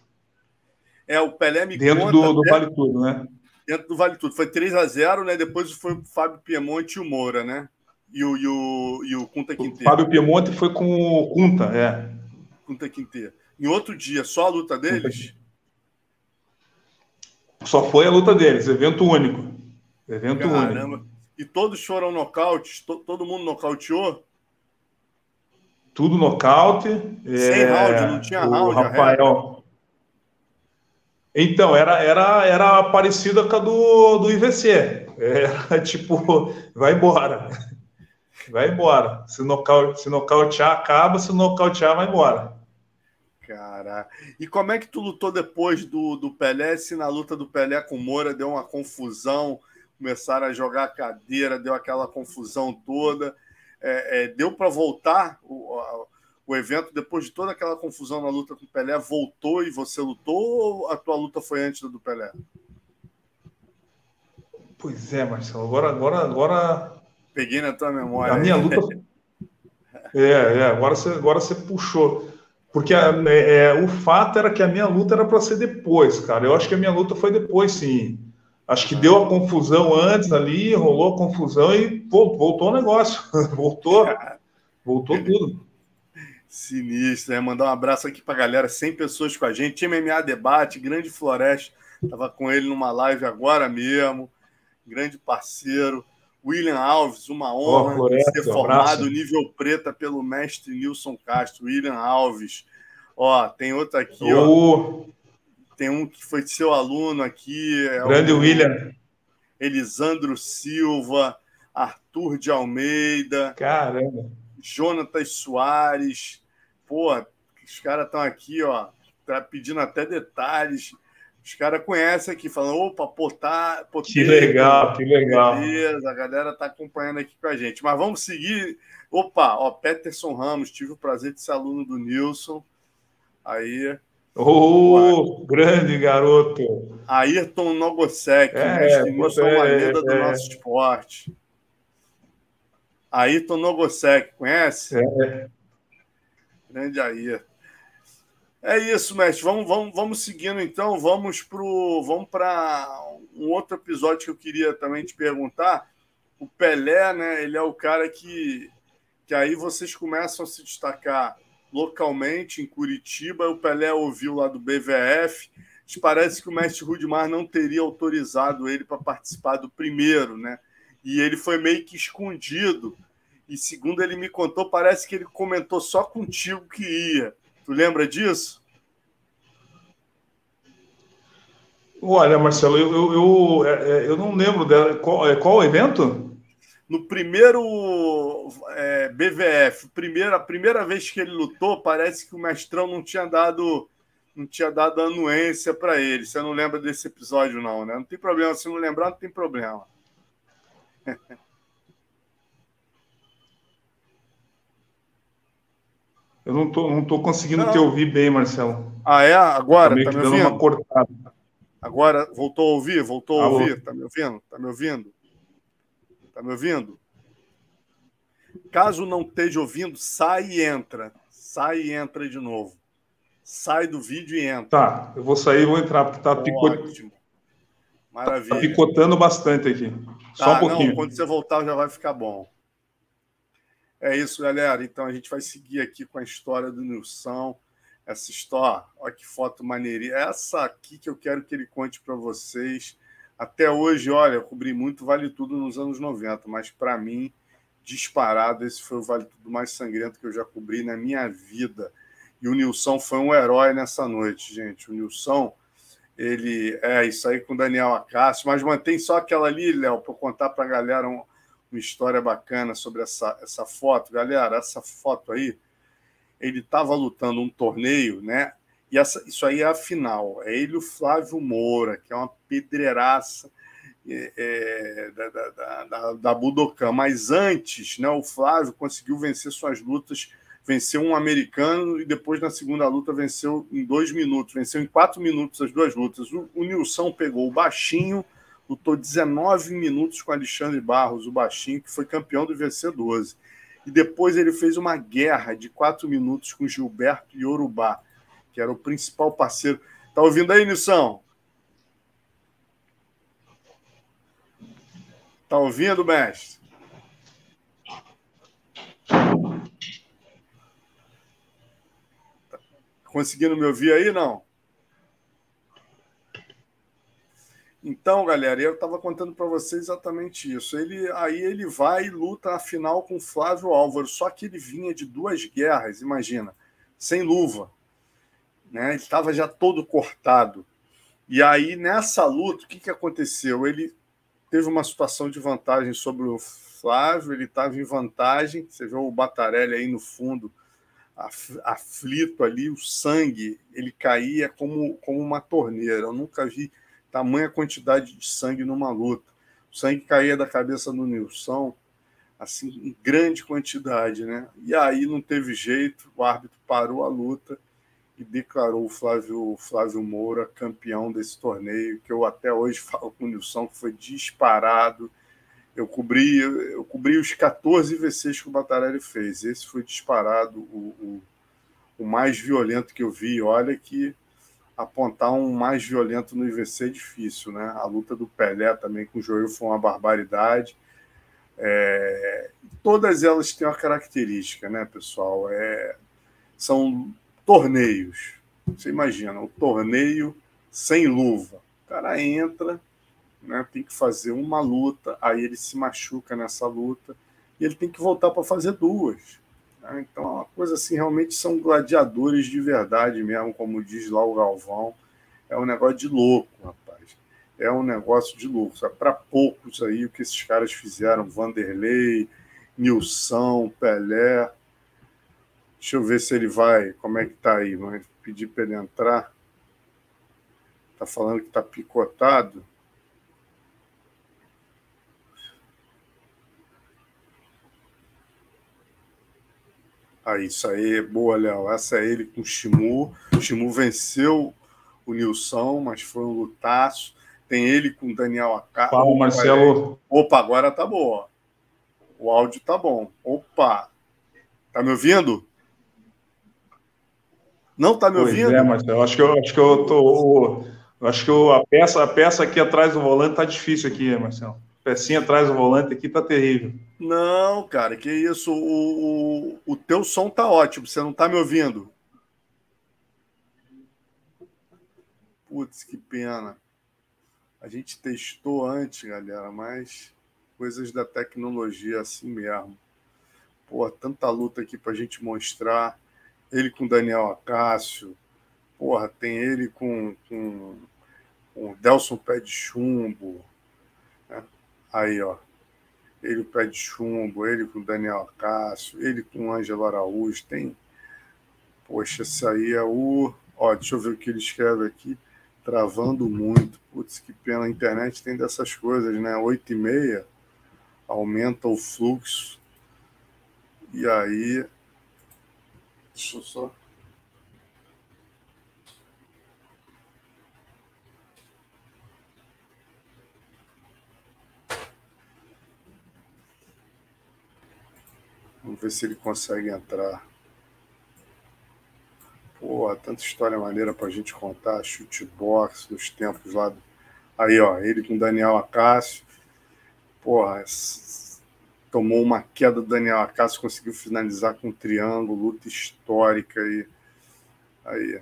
É, o Pelé me Dentro conta, do, do Vale Tudo, né? Dentro do Vale Tudo. Foi 3 a 0 né? Depois foi o Fábio Piemonte e o Moura, né? E o, e o, e o Kunta Quinteiro. O Fábio Piemonte foi com o Kunta, é. Kunta Quinteiro. Em outro dia, só a luta deles? Só foi a luta deles, evento único. Evento Caramba. único. E todos foram nocautes? todo mundo nocauteou? Tudo nocaute. Sem é... round, não tinha round. O Rafael. Então, era, era, era parecida com a do, do IVC. Era (laughs) tipo, vai embora. Vai embora. Se, nocaute, se nocautear, acaba. Se nocautear, vai embora. Cara, e como é que tu lutou depois do, do Pelé? Se na luta do Pelé com o Moura deu uma confusão, começaram a jogar cadeira, deu aquela confusão toda. É, é, deu para voltar o, o evento, depois de toda aquela confusão na luta com o Pelé, voltou e você lutou ou a tua luta foi antes do Pelé? Pois é, Marcelo. Agora, agora, agora. Peguei na tua memória. A minha luta. (laughs) é, é. Agora você, agora você puxou. Porque a, é, o fato era que a minha luta era para ser depois, cara. Eu acho que a minha luta foi depois, sim. Acho que deu a confusão antes ali, rolou a confusão e pô, voltou o negócio. (laughs) voltou. Voltou tudo. Sinistro, né? Mandar um abraço aqui para a galera, 100 pessoas com a gente. Time MMA Debate, Grande Floresta, estava com ele numa live agora mesmo. Grande parceiro. William Alves, uma honra oh, ser formado nível preta pelo mestre Nilson Castro. William Alves. Ó, tem outro aqui, oh. ó. Tem um que foi seu aluno aqui. É Grande o William. Elisandro Silva, Arthur de Almeida. Caramba. Jonatas Soares. Pô, os caras estão aqui, ó, tá pedindo até detalhes. Os caras conhecem aqui, falando, opa, potar. que legal, que legal. Beleza, a galera tá acompanhando aqui com a gente. Mas vamos seguir. Opa, ó, Peterson Ramos, tive o prazer de ser aluno do Nilson. Aí. Oh, grande garoto! Ayrton Nogosek, é, mestre Nilson é, uma lenda é, do nosso esporte. Ayrton Nogosek, conhece? É. Grande Ayrton. É isso, mestre. Vamos, vamos, vamos seguindo então. Vamos pro, vamos para um outro episódio que eu queria também te perguntar. O Pelé, né? Ele é o cara que, que aí vocês começam a se destacar localmente em Curitiba. O Pelé ouviu lá do BVF. Parece que o mestre Rudimar não teria autorizado ele para participar do primeiro, né? E ele foi meio que escondido. E segundo ele me contou, parece que ele comentou só contigo que ia. Tu lembra disso? Olha, Marcelo, eu, eu, eu, é, é, eu não lembro dela. Qual, é, qual o evento? No primeiro é, BVF, primeira, a primeira vez que ele lutou, parece que o mestrão não tinha dado não tinha dado anuência para ele. Você não lembra desse episódio, não, né? Não tem problema. Se não lembrar, não tem problema. (laughs) Eu não tô, não tô conseguindo não. te ouvir bem, Marcelo. Ah, é? Agora? Tá, tá me ouvindo? Uma cortada. Agora, voltou a ouvir? Voltou a Alô. ouvir? Tá me ouvindo? Tá me ouvindo? Tá me ouvindo? Caso não esteja ouvindo, sai e entra. Sai e entra de novo. Sai do vídeo e entra. Tá, eu vou sair e vou entrar, porque tá picotando. Maravilha. Tá picotando bastante aqui. Tá, Só um pouquinho. Não, quando você voltar já vai ficar bom. É isso, galera. Então a gente vai seguir aqui com a história do Nilson. Essa história, olha que foto maneirinha. Essa aqui que eu quero que ele conte para vocês. Até hoje, olha, eu cobri muito Vale Tudo nos anos 90, mas para mim, disparado, esse foi o Vale Tudo mais sangrento que eu já cobri na minha vida. E o Nilson foi um herói nessa noite, gente. O Nilson, ele é isso aí com o Daniel Acácio, mas mantém só aquela ali, Léo, para contar para a galera um, uma história bacana sobre essa, essa foto. Galera, essa foto aí, ele estava lutando um torneio, né? E essa, isso aí é a final. É ele o Flávio Moura, que é uma pedreiraça é, é, da, da, da, da Budokan. Mas antes, né, o Flávio conseguiu vencer suas lutas, venceu um americano e depois na segunda luta venceu em dois minutos, venceu em quatro minutos as duas lutas. O, o Nilson pegou o baixinho lutou 19 minutos com Alexandre Barros, o baixinho, que foi campeão do UFC 12. E depois ele fez uma guerra de quatro minutos com Gilberto Yorubá, que era o principal parceiro. Tá ouvindo aí, Nissão? Tá ouvindo, mestre? Tá conseguindo me ouvir aí, não? Então, galera, eu estava contando para vocês exatamente isso. Ele aí ele vai e luta a final com Flávio Álvaro, só que ele vinha de duas guerras, imagina, sem luva, né? Ele estava já todo cortado. E aí nessa luta, o que, que aconteceu? Ele teve uma situação de vantagem sobre o Flávio, ele estava em vantagem. Você vê o Batarelli aí no fundo, aflito ali, o sangue ele caía como, como uma torneira. Eu nunca vi tamanha quantidade de sangue numa luta. O sangue caía da cabeça do Nilson, assim, em grande quantidade, né? E aí não teve jeito, o árbitro parou a luta e declarou o Flávio, Flávio Moura campeão desse torneio, que eu até hoje (laughs) falo com o Nilson, que foi disparado. Eu cobri, eu cobri os 14 VCs que o Batarelli fez. Esse foi disparado o, o, o mais violento que eu vi. Olha que apontar um mais violento no IVC é difícil, né? A luta do Pelé também com o Joel foi uma barbaridade. É, todas elas têm uma característica, né, pessoal? É, são torneios. Você imagina, um torneio sem luva. O cara entra, né, tem que fazer uma luta, aí ele se machuca nessa luta e ele tem que voltar para fazer duas. Né? Então, é uma coisa assim, realmente são gladiadores de verdade mesmo, como diz lá o Galvão. É um negócio de louco, rapaz. É um negócio de louco. Para poucos aí, o que esses caras fizeram, Vanderlei, Nilson, Pelé. Deixa eu ver se ele vai, como é que tá aí, vai pedir para ele entrar. Tá falando que tá picotado. Aí, isso aí, boa, Léo. Essa é ele com o Shimu. O Shimu venceu o Nilson, mas foi um lutaço. Tem ele com o Daniel Acá. Fala, Marcelo. Opa, agora tá bom. O áudio tá bom. Opa. Tá me ouvindo? Não tá me pois ouvindo? É, Marcelo. Acho que eu, acho que eu tô. Acho que eu, a, peça, a peça aqui atrás do volante tá difícil aqui, Marcelo. Pecinha atrás do volante aqui tá terrível. Não, cara, que isso. O, o, o teu som tá ótimo. Você não tá me ouvindo? Putz, que pena. A gente testou antes, galera, mas coisas da tecnologia assim mesmo. Pô, tanta luta aqui pra gente mostrar. Ele com Daniel Acácio. Porra, tem ele com, com, com o Delson Pé de Chumbo. Aí, ó ele o Pé de Chumbo, ele com o Daniel Cássio, ele com o Ângelo Araújo, tem. Poxa, esse aí é o. Ó, deixa eu ver o que ele escreve aqui. Travando muito. Putz, que pena. A internet tem dessas coisas, né? Oito e meia, aumenta o fluxo. E aí. Deixa eu só. Vamos ver se ele consegue entrar. Pô, tanta história maneira para a gente contar. Chute box dos tempos lá. Aí, ó, ele com Daniel Acácio. Porra, tomou uma queda do Daniel Acácio, conseguiu finalizar com um triângulo, luta histórica. E... Aí,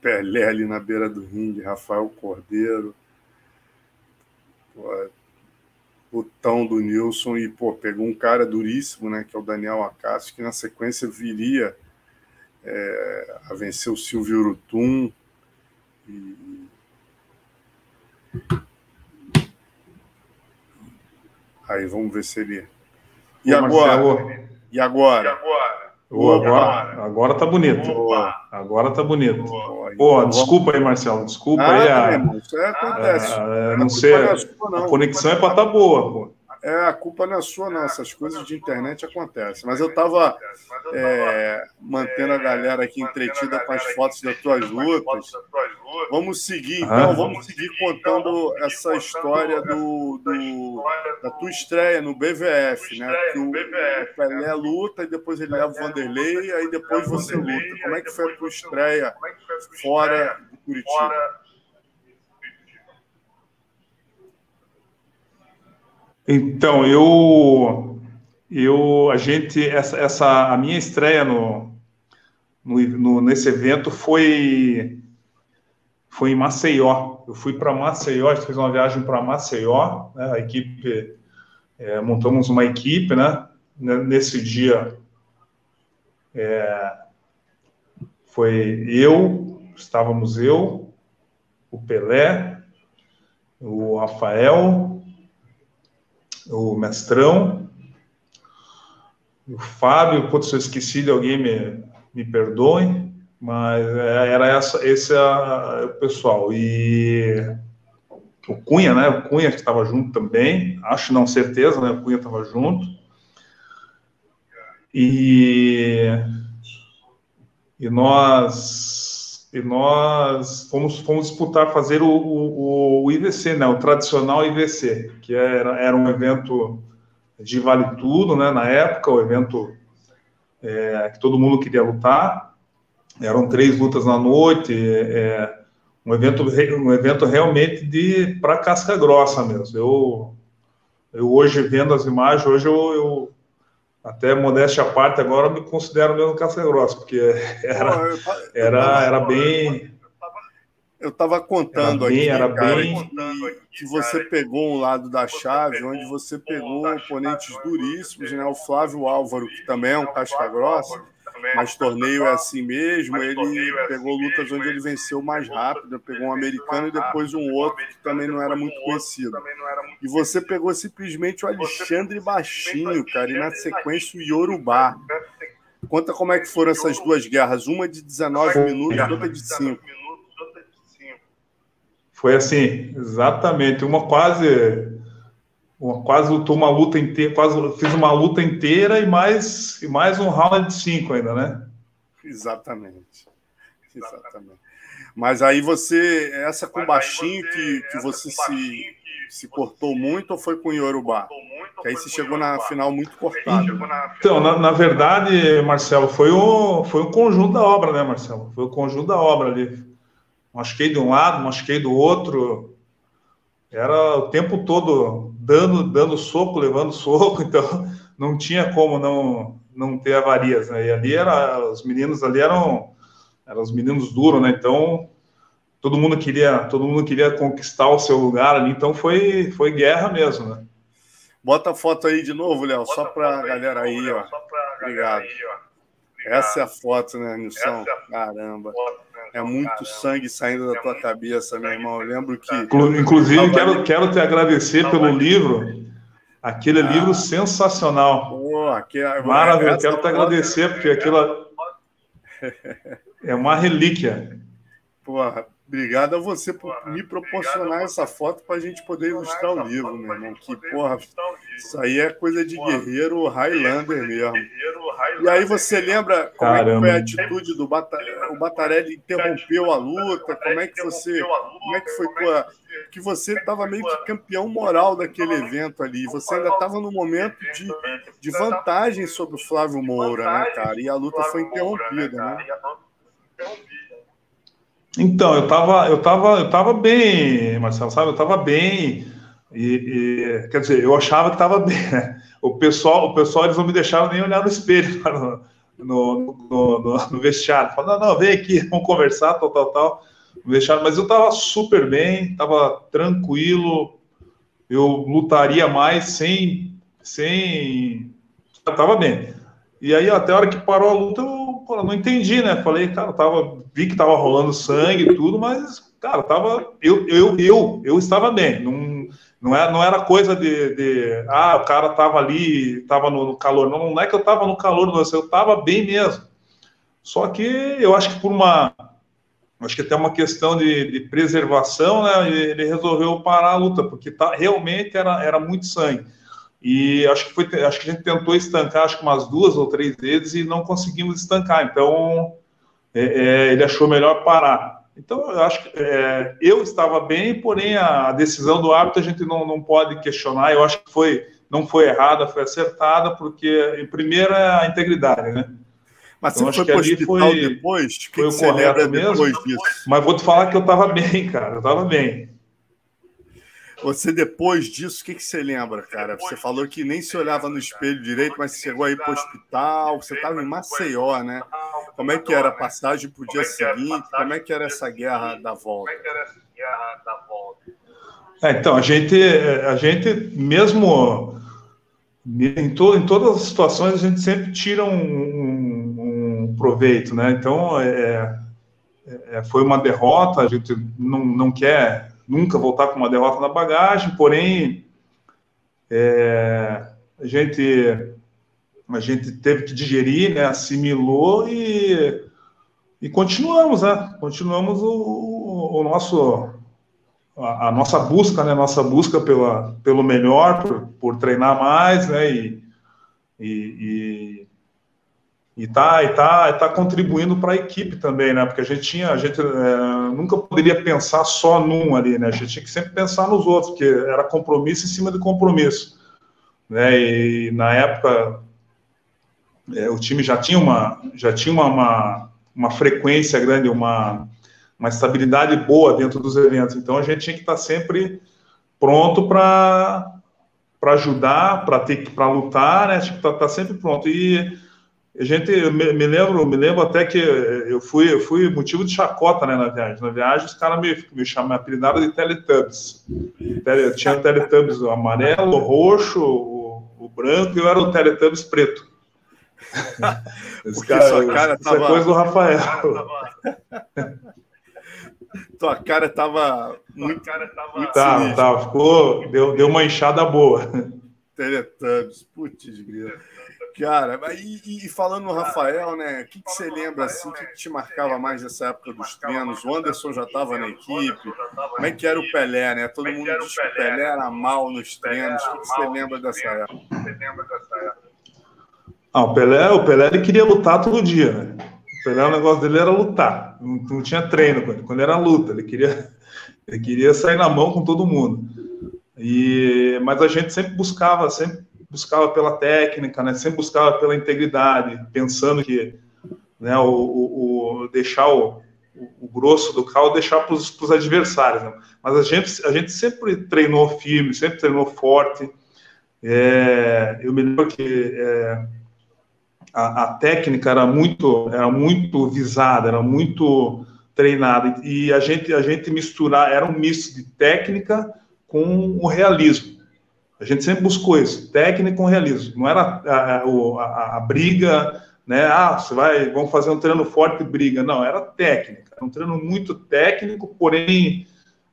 Pelé ali na beira do ringue, Rafael Cordeiro. Pô, lutão do Nilson e, pô, pegou um cara duríssimo, né, que é o Daniel Acácio, que na sequência viria é, a vencer o Silvio Urutum. E... Aí, vamos ver se ele... E agora? E agora? E agora? Oh, agora, agora tá bonito. Agora tá bonito. Pô, desculpa aí, Marcelo. Desculpa ah, aí. A, isso é, acontece. A, a, não sei, é a conexão é para estar tá boa. Pô. É, a culpa não é sua, não. Essas coisas de internet acontecem. Mas eu estava é, mantendo a galera aqui entretida com as fotos das tuas lutas. Vamos seguir, então. Vamos seguir contando essa história do, do, da tua estreia no BVF, né? Que o, o Pelé luta e depois ele leva o Vanderlei, aí depois você luta. Como é que foi a tua estreia fora de Curitiba? Então, eu, eu, a gente, essa, essa a minha estreia no, no, no, nesse evento foi, foi em Maceió. Eu fui para Maceió, a gente fez uma viagem para Maceió, né, a equipe, é, montamos uma equipe, né, nesse dia é, foi eu, estávamos eu, o Pelé, o Rafael, o Mestrão, o Fábio, putz, eu esqueci de alguém, me, me perdoe, mas é, era essa, esse é o pessoal. E o Cunha, né? O Cunha que estava junto também, acho não certeza, né? O Cunha estava junto. E, e nós e nós fomos, fomos disputar fazer o, o, o, IVC, né, o tradicional IVC, que era, era um evento de vale tudo, né, na época, o evento é, que todo mundo queria lutar, eram três lutas na noite, é, um evento, um evento realmente de para casca grossa mesmo. Eu, eu hoje vendo as imagens, hoje eu, eu até modéstia à parte agora eu me considero mesmo casca grossa, porque (laughs) era, era, era bem eu estava contando era bem, aqui, era cara, bem... que, que você pegou um lado da chave, onde você pegou oponentes duríssimos, né? O Flávio Álvaro, que também é um casca grossa, mas torneio é assim mesmo. Ele pegou lutas onde ele venceu mais rápido, pegou um americano e depois um outro que também não era muito conhecido. E você pegou simplesmente o Alexandre Baixinho, cara, e na sequência o Yorubá. Conta como é que foram essas duas guerras, uma de 19 minutos e outra de 5. Foi assim, exatamente, uma quase quase lutou uma luta inteira, quase fiz uma luta inteira e mais e mais um round de cinco ainda, né? Exatamente. Exatamente. Mas aí você, essa com baixinho que, que você se, se cortou muito ou foi com o Yorubá? Que aí você chegou na final muito cortado. Então, na, na verdade, Marcelo, foi o, foi o conjunto da obra, né, Marcelo? Foi o conjunto da obra ali machuquei de um lado, machuquei do outro. Era o tempo todo dando, dando soco, levando soco, (laughs) então não tinha como não não ter avarias, né? E ali era os meninos ali eram eram os meninos duros, né? Então todo mundo queria todo mundo queria conquistar o seu lugar ali, então foi foi guerra mesmo, né? Bota a foto aí de novo, Léo, só para a galera aí, ó. Obrigado. Essa é a foto, né, Nilson? Caramba. É muito sangue saindo da tua cabeça, meu irmão. Eu lembro que. Inclusive, quero, quero te agradecer pelo livro. Aquele ah. livro sensacional. Pô. É- Maravilha, quero te agradecer, porque aquilo é (laughs) uma relíquia. Porra, Obrigado a você por me proporcionar essa foto para a gente poder ilustrar o livro, meu irmão. Que, porra, isso aí é coisa de guerreiro Highlander mesmo. E aí você lembra como é que foi a atitude do Batarelli? O Batarelli interrompeu a luta? Como é que você. Como é que foi tua. Que você estava meio que campeão moral daquele evento ali. Você ainda estava no momento de, de vantagem sobre o Flávio Moura, né, cara? E a luta foi interrompida, né? Então, eu estava eu tava, eu tava bem, Marcelo, sabe? Eu estava bem. E, e, quer dizer, eu achava que estava bem, né? O pessoal, o pessoal, eles não me deixaram nem olhar no espelho (laughs) no, no, no, no vestiário. Falaram, não, não, vem aqui, (laughs) vamos conversar, tal, tal, tal. Vestiário, mas eu estava super bem, estava tranquilo, eu lutaria mais sem. sem... Estava bem. E aí, até a hora que parou a luta, eu pô, não entendi, né? Falei, cara, tava, vi que tava rolando sangue e tudo, mas, cara, tava. Eu, eu, eu, eu estava bem. Não, não, era, não era coisa de, de ah, o cara tava ali, tava no, no calor. Não, não é que eu tava no calor, não, eu tava bem mesmo. Só que eu acho que por uma. Acho que até uma questão de, de preservação, né? Ele resolveu parar a luta, porque tá, realmente era, era muito sangue. E acho que, foi, acho que a gente tentou estancar, acho que umas duas ou três vezes e não conseguimos estancar. Então, é, é, ele achou melhor parar. Então, eu acho que é, eu estava bem, porém a decisão do árbitro a gente não, não pode questionar. Eu acho que foi, não foi errada, foi acertada, porque, em primeira, é a integridade, né? Mas então, você foi hospital foi, depois? Que foi que o correto mesmo. Mas vou te falar que eu estava (laughs) bem, cara. Eu estava bem. Você, depois disso, o que, que você lembra, cara? Você falou que nem se olhava no espelho direito, mas chegou aí para o hospital, você estava em Maceió, né? Como é que era a passagem para o dia seguinte? Como é que era essa guerra da volta? É, então, a gente, a gente mesmo em, to, em todas as situações, a gente sempre tira um, um, um proveito, né? Então, é, é, foi uma derrota, a gente não, não quer nunca voltar com uma derrota na bagagem, porém é, a gente a gente teve que digerir, né, assimilou e, e continuamos, né? Continuamos o, o nosso a, a, nossa busca, né? Nossa busca pela, pelo melhor, por, por treinar mais, né? E, e, e tá, e tá, tá contribuindo para a equipe também, né? Porque a gente tinha, a gente é, nunca poderia pensar só num ali, né? A gente tinha que sempre pensar nos outros, porque era compromisso em cima de compromisso, né? E na época é, o time já tinha uma, já tinha uma, uma, uma frequência grande, uma, uma estabilidade boa dentro dos eventos. Então a gente tinha que estar sempre pronto para para ajudar, para ter para lutar, né? Tinha que estar sempre pronto. E a gente me, me, lembro, me lembro até que eu fui, eu fui motivo de chacota, né, na viagem. Na viagem os caras me, me chamaram, apelidaram de Teletubbies. Tele, tinha Teletubbies o amarelo, o roxo, o, o branco, e eu era o Teletubbies preto. (laughs) Esse cara, sua cara isso é tava... coisa do Rafael. (laughs) tua cara tava muito. Cara tava muito tá, tá, ficou. Deu, deu uma enxada boa. Teletubbies, putz, grila. Cara, e, e, falando no Rafael, né? O que, que você lembra assim? O que, que, te marcava mais nessa época dos treinos? O Anderson já estava na equipe. Como é que era o Pelé, né? Todo mundo diz que o Pelé era mal nos treinos. O que, que você lembra dessa época? Ah, o Pelé, o Pelé ele queria lutar todo dia, né? O Pelé, o negócio dele era lutar. Não, não tinha treino quando, quando era luta. Ele queria, ele queria sair na mão com todo mundo. E, mas a gente sempre buscava, sempre buscava pela técnica, né? Sempre buscava pela integridade, pensando que, né? O, o, o deixar o, o, grosso do carro, deixar para os adversários. Né? Mas a gente, a gente sempre treinou firme, sempre treinou forte. É, eu me lembro que é, a, a, técnica era muito, era muito visada, era muito treinada e a gente, a gente misturar, era um misto de técnica com o realismo. A gente sempre buscou isso, técnica com realismo. Não era a, a, a, briga, né? Ah, você vai, vamos fazer um treino forte e briga. Não, era técnica. Um treino muito técnico, porém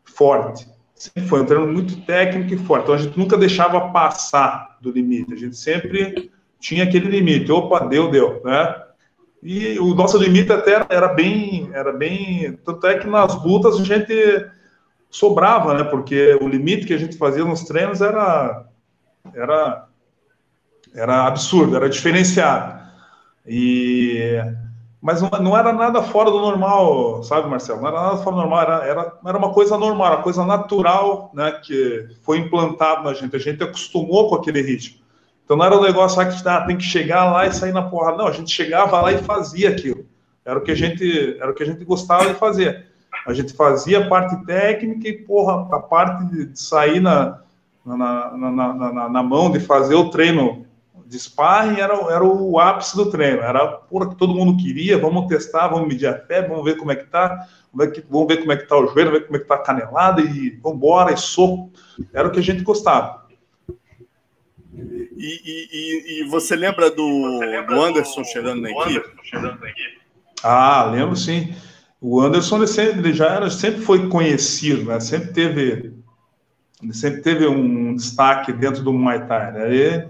forte. Sempre foi um treino muito técnico e forte. Então a gente nunca deixava passar do limite. A gente sempre tinha aquele limite. Opa, deu, deu, né? E o nosso limite até era bem, era bem, tanto é que nas lutas a gente sobrava, né? Porque o limite que a gente fazia nos treinos era era era absurdo, era diferenciado. E mas não, não era nada fora do normal, sabe, Marcelo? Não era nada fora do normal, era, era, era uma coisa normal, uma coisa natural, né? Que foi implantado na gente. A gente acostumou com aquele ritmo. Então não era um negócio ah, que ah, tem que chegar lá e sair na porrada. Não, a gente chegava lá e fazia aquilo. Era o que a gente, era o que a gente gostava de fazer. A gente fazia a parte técnica e, porra, a parte de sair na, na, na, na, na mão, de fazer o treino de sparring, era, era o ápice do treino. Era porra que todo mundo queria, vamos testar, vamos medir a fé, vamos ver como é que tá, vamos ver, como é que tá o joelho, vamos ver como é que tá a canelada e vamos embora, e soco. Era o que a gente gostava. E, e, e, você lembra do, do Anderson chegando na equipe? Ah, lembro sim. O Anderson ele sempre, ele já era, sempre foi conhecido, né? Sempre teve, sempre teve um destaque dentro do Muay Thai, né? E,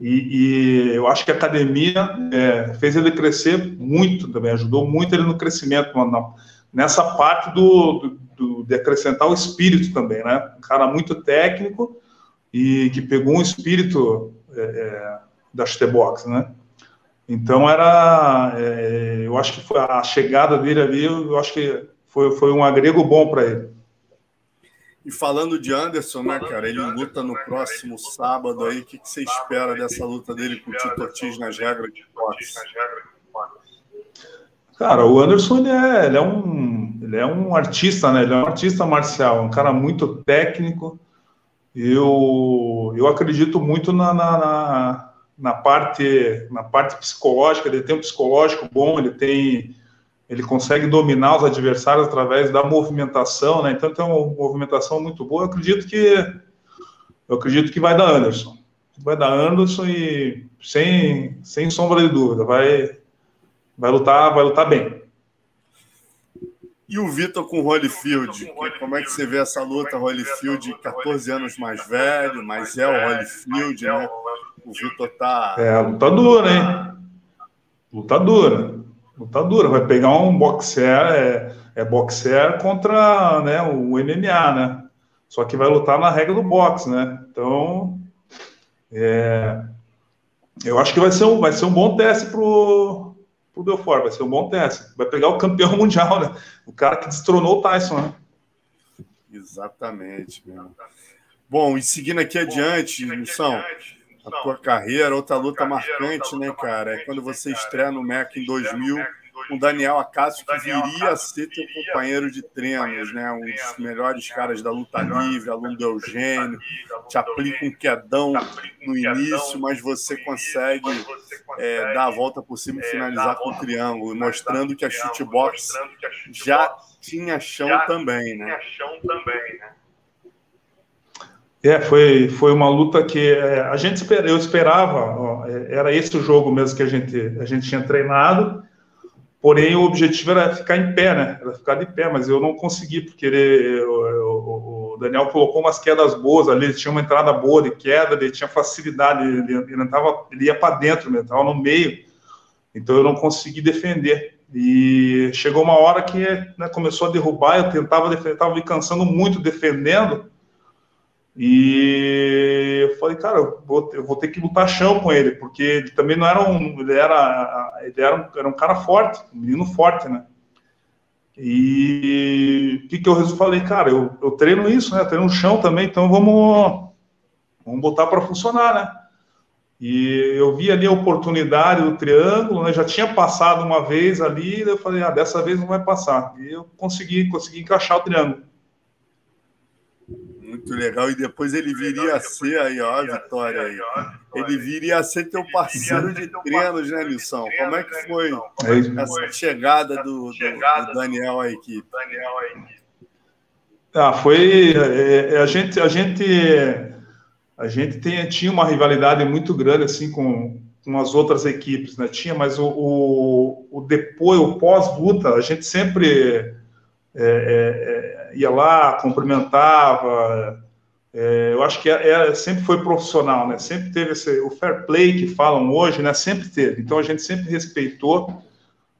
e, e eu acho que a academia é, fez ele crescer muito também, ajudou muito ele no crescimento na, nessa parte do, do, de acrescentar o espírito também, né? Um cara muito técnico e que pegou um espírito é, é da Chutebox, né? Então era, é, eu acho que foi a chegada dele ali, eu acho que foi, foi um agrego bom para ele. E falando de Anderson, né, cara, ele luta no próximo sábado aí. O que, que você espera dessa luta dele com o Tito Ortiz nas regras de boxe? Cara, o Anderson ele é, ele é, um, ele é um artista, né? Ele é um artista marcial, um cara muito técnico. Eu, eu acredito muito na, na, na na parte na parte psicológica, ele tem um psicológico bom, ele tem ele consegue dominar os adversários através da movimentação, né? Então tem uma movimentação muito boa. Eu acredito que eu acredito que vai dar Anderson. Vai dar Anderson e sem sem sombra de dúvida, vai vai lutar, vai lutar bem. E o Vitor com o Holyfield, como é que você vê essa luta, Holyfield, 14 anos mais velho, mas é o Holyfield, né? O Vitor tá. É, luta dura, hein? Luta dura. Luta dura. Vai pegar um boxer, é, é boxer contra né, o MMA, né? Só que vai lutar na regra do boxe, né? Então, é, eu acho que vai ser um, vai ser um bom teste pro, pro Belfort, vai ser um bom teste. Vai pegar o campeão (laughs) mundial, né? O cara que destronou o Tyson, né? Exatamente, meu. Bom, e seguindo aqui adiante, Missão, a tua carreira, outra luta marcante, né, cara? É quando você estreia no MEC em 2000 o Daniel Acácio, que viria a ser teu companheiro de treinos, né? Um dos melhores caras da luta livre, aluno do Eugênio, te aplica um quedão no início, mas você consegue é, dar a volta por cima e finalizar com o triângulo, mostrando que a chutebox já tinha chão também, né? É, foi, foi uma luta que é, a gente eu esperava, ó, é, era esse o jogo mesmo que a gente, a gente tinha treinado, porém o objetivo era ficar em pé, né? Era ficar de pé, mas eu não consegui, porque ele, o, o, Daniel colocou umas quedas boas ali, ele tinha uma entrada boa de queda, ele tinha facilidade, ele, ele, tava, ele ia para dentro, ele estava no meio, então eu não consegui defender. E chegou uma hora que né, começou a derrubar, eu tentava defender, estava me cansando muito defendendo, e eu falei, cara, eu vou, eu vou ter que lutar chão com ele, porque ele também não era um. Ele era, ele era, um, era um cara forte, um menino forte, né? E o que, que eu falei, cara, eu, eu treino isso, né? Eu treino no chão também, então vamos, vamos botar para funcionar, né? E eu vi ali a oportunidade do triângulo, né? Já tinha passado uma vez ali, eu falei, ah, dessa vez não vai passar. E eu consegui, consegui encaixar o triângulo. Muito legal. E depois ele viria a ser aí, ó, a vitória aí. Ele viria a ser teu parceiro de treinos, né, Nilson? Como é que foi essa chegada do, do, do Daniel à equipe? Ah, foi. É, é, a gente, a gente, a gente tem, tinha uma rivalidade muito grande assim com, com as outras equipes, né? Tinha, mas o, o, o depois, o pós-luta, a gente sempre é, é, é, ia lá, cumprimentava. É, eu acho que é, é, sempre foi profissional, né? Sempre teve esse, o fair play que falam hoje, né? Sempre teve. Então a gente sempre respeitou,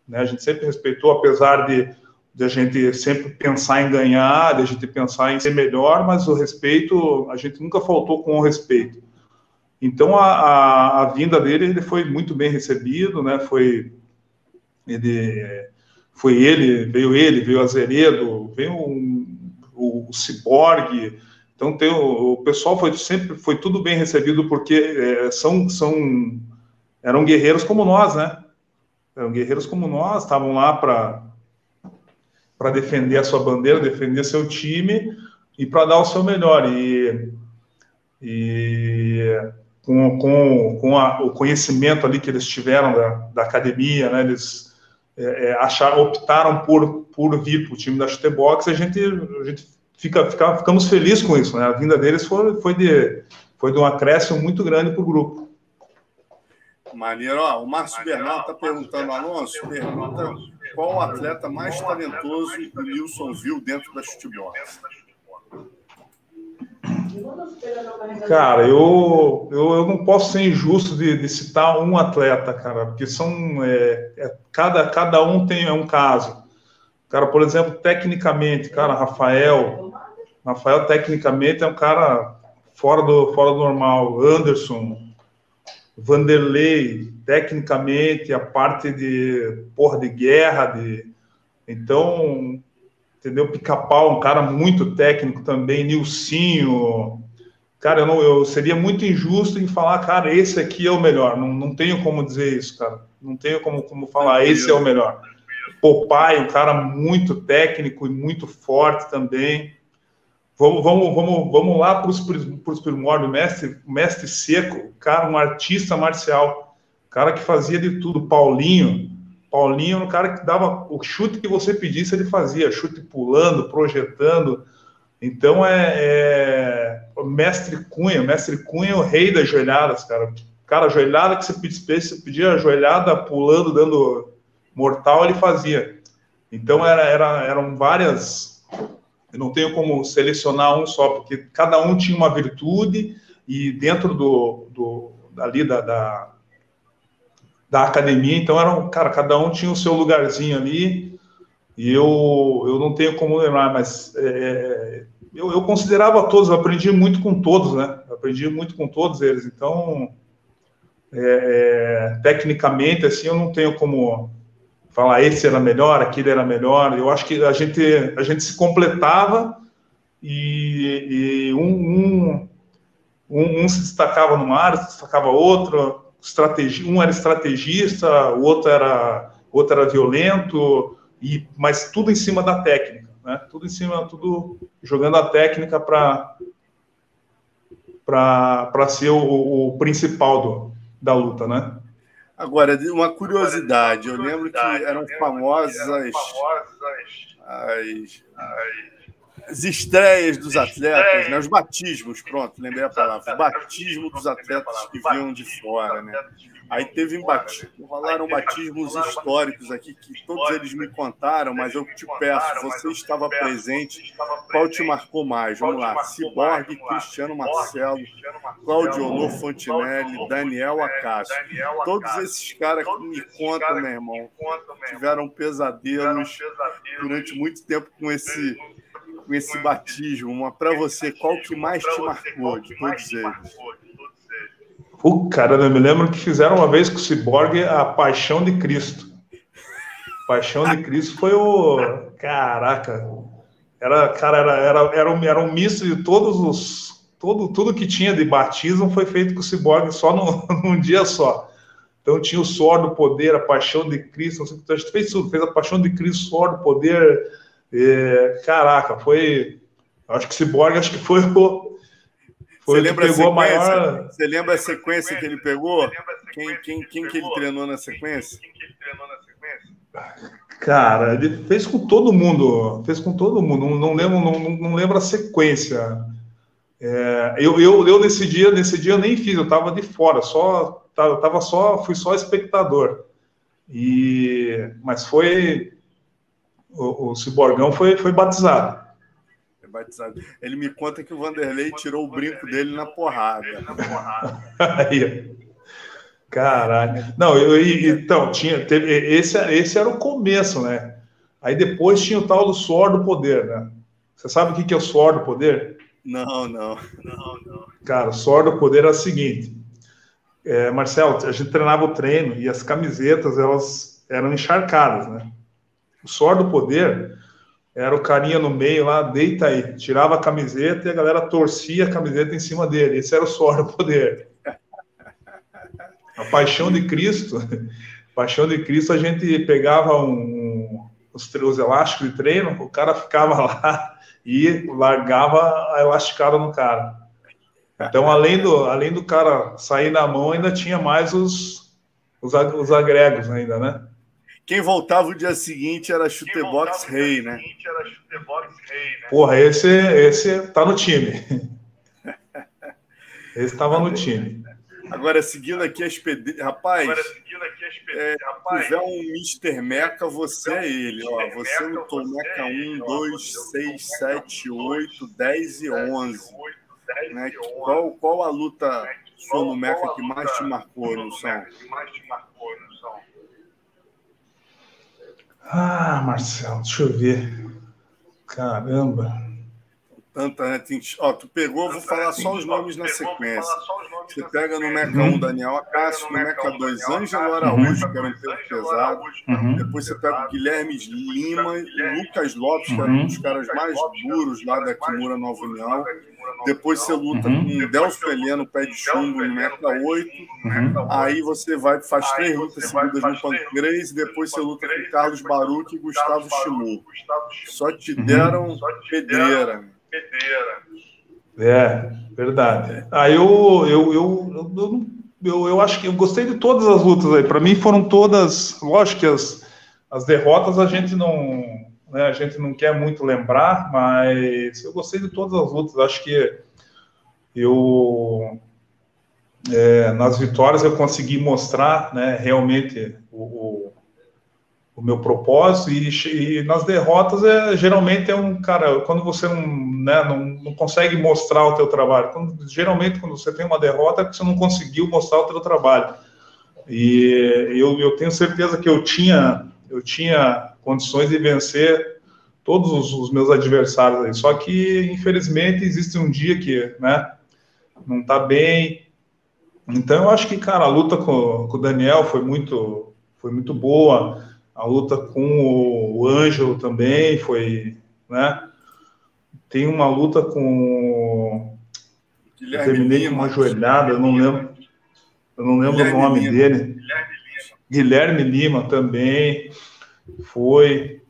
né? A gente sempre respeitou, apesar de, de a gente sempre pensar em ganhar, de a gente pensar em ser melhor, mas o respeito, a gente nunca faltou com o respeito. Então a, a, a vinda dele ele foi muito bem recebido, né? Foi ele foi ele, veio ele, veio Azeredo, veio um, o, o Ciborgue. Então tem o, o, pessoal foi sempre foi tudo bem recebido porque é, são são eram guerreiros como nós, né? Eram guerreiros como nós, estavam lá para para defender a sua bandeira, defender seu time e para dar o seu melhor. E, e com, com, com a, o conhecimento ali que eles tiveram da, da academia, né? Eles é, é, acharam, optaram por, por vir para o time da Chutebox, a gente, a gente fica, fica, ficamos felizes com isso. Né? A vinda deles foi, foi, de, foi de um acréscimo muito grande para o grupo. Maneiro. Ó, o Márcio Bernardo está perguntando, Alonso, pergunta qual o atleta mais talentoso o Wilson viu dentro da Chutebox? Cara, eu, eu, eu, não posso ser injusto de, de citar um atleta, cara, porque são é, é, cada, cada um tem é um caso. Cara, por exemplo, tecnicamente, cara, Rafael, Rafael tecnicamente é um cara fora do fora do normal. Anderson, Vanderlei, tecnicamente a parte de porra de guerra, de então entendeu? Pica-pau, um cara muito técnico também, Nilcinho. Cara, eu, não, eu seria muito injusto em falar, cara, esse aqui é o melhor. Não, não tenho como dizer isso, cara. Não tenho como, como falar, esse é o melhor. Popai, um cara muito técnico e muito forte também. Vamos, vamos, vamos, vamos lá para os primórdios. Mestre, mestre Seco, cara, um artista marcial. Cara que fazia de tudo. Paulinho, Paulinho era um cara que dava o chute que você pedisse, ele fazia, chute pulando, projetando. Então é, é mestre Cunha, mestre Cunha é o rei das joelhadas, cara. Cara, joelhada que você pedia, você pedia joelhada pulando, dando mortal, ele fazia. Então era, era, eram várias. Eu não tenho como selecionar um só, porque cada um tinha uma virtude e dentro do, do ali da, da da academia, então eram, cara, cada um tinha o seu lugarzinho ali, e eu, eu não tenho como lembrar, mas é, é eu, eu, considerava todos, eu aprendi muito com todos, né? Aprendi muito com todos eles, então, é, é, tecnicamente, assim, eu não tenho como falar esse era melhor, aquele era melhor, eu acho que a gente, a gente se completava e, e um, um, um, se destacava numa área, se destacava outro, estrategi, um era estrategista, o outro era outro era violento, e, mas tudo em cima da técnica, né? Tudo em cima, tudo jogando a técnica para para ser o, o, principal do, da luta, né? Agora, uma curiosidade, eu lembro que eram famosas as, as estreias dos atletas, né? os batismos, pronto, lembrei a palavra, batismo dos atletas que vinham de fora, né? Aí teve batismo, rolaram batismos históricos aqui, que todos eles me contaram, mas eu te peço, você estava presente, qual te marcou mais? Vamos lá, Ciborgue, Cristiano Marcelo, Claudio Honor Fontinelli, Daniel Acácio. Todos esses caras que me contam, meu irmão, tiveram pesadelos durante muito tempo com esse com esse batismo. Mas para você, qual que mais te marcou de todos eles? O cara, eu me lembro que fizeram uma vez com o Cyborg a Paixão de Cristo. Paixão de Cristo foi o. Caraca! Era, cara, era, era, era, um, era um misto de todos os. Todo, tudo que tinha de batismo foi feito com o Cyborg só no, (laughs) num dia só. Então tinha o suor do poder, a paixão de Cristo, não sei o que, a gente fez tudo, fez a paixão de Cristo, suor do poder. É, caraca, foi. Acho que Cyborg acho que foi o, foi você lembra pegou a, maior. Você lembra a sequência que ele pegou? Quem, quem, quem que ele treinou na sequência? Cara, ele fez com todo mundo, fez com todo mundo. Não, não lembro, não, não lembro a sequência. É, eu, eu, eu nesse dia, nesse dia eu nem fiz, eu estava de fora, só tava só, fui só espectador. E, mas foi o, o Ciborgão foi, foi batizado batizado. Ele me conta que o Vanderlei tirou o brinco dele na porrada. (laughs) Aí. Caralho. Não, eu, então, tinha, teve, esse, esse era o começo, né? Aí depois tinha o tal do suor do poder, né? Você sabe o que é o suor do poder? Não, não. não, não. Cara, o suor do poder é o seguinte. É, Marcelo, a gente treinava o treino e as camisetas, elas eram encharcadas, né? O suor do poder era o carinha no meio lá, deita aí, tirava a camiseta e a galera torcia a camiseta em cima dele. Esse era o suor do poder. A paixão de Cristo, paixão de Cristo, a gente pegava um, os, os elásticos de treino, o cara ficava lá e largava a elasticada no cara. Então, além do, além do cara sair na mão, ainda tinha mais os, os, os agregos ainda, né? Quem voltava o dia seguinte era Chutebox Rei, né? né? Porra, esse, esse tá no time. Esse estava no time. Agora, seguindo aqui as pedreiras. Rapaz, Agora, seguindo aqui as pedreiras. É, Rapaz, tiver um Mr. Meca, você é ele. Ó, você lutou Meca 1, 2, 6, 7, 8, 10 e 11. Né? Qual, qual a luta sua no Meca que mais te marcou no som? Ah, Marcelo, deixa eu ver. Caramba. Tanta, né? Tem, ó, tu pegou, vou falar só os nomes na sequência. Você pega no Meca 1 Daniel Acácio, no Meca 2 Ângelo Araújo, que era um peso pesado. Uhum. Depois você pega o Guilherme Lima, Lucas Lopes, que era um dos caras mais duros lá da Kimura Nova União. Depois você luta uhum. com o Delcio Heleno, pé de chumbo, no Meca 8. Uhum. Aí você vai, faz três lutas seguidas no Pancrase, e depois você luta com Carlos Baruch e Gustavo Chimu. Só te deram uhum. É, verdade. Ah, eu, eu, eu, eu, eu, eu acho que eu gostei de todas as lutas aí. Para mim foram todas, lógico que as, as derrotas a gente não, né, a gente não quer muito lembrar, mas eu gostei de todas as lutas. Acho que eu é, nas vitórias eu consegui mostrar, né, realmente o, o o meu propósito e, e, nas derrotas é geralmente é um cara quando você não, né, não, não, consegue mostrar o teu trabalho quando, geralmente quando você tem uma derrota é porque você não conseguiu mostrar o teu trabalho. E eu, eu tenho certeza que eu tinha eu tinha condições de vencer todos os, os meus adversários aí. só que infelizmente existe um dia que né não está bem. Então eu acho que cara a luta com, com o Daniel foi muito foi muito boa a luta com o Ângelo também foi, né? Tem uma luta com Guilherme terminei com uma joelhada, eu não lembro, eu não lembro Guilherme o nome Lima. dele. Guilherme Lima também foi.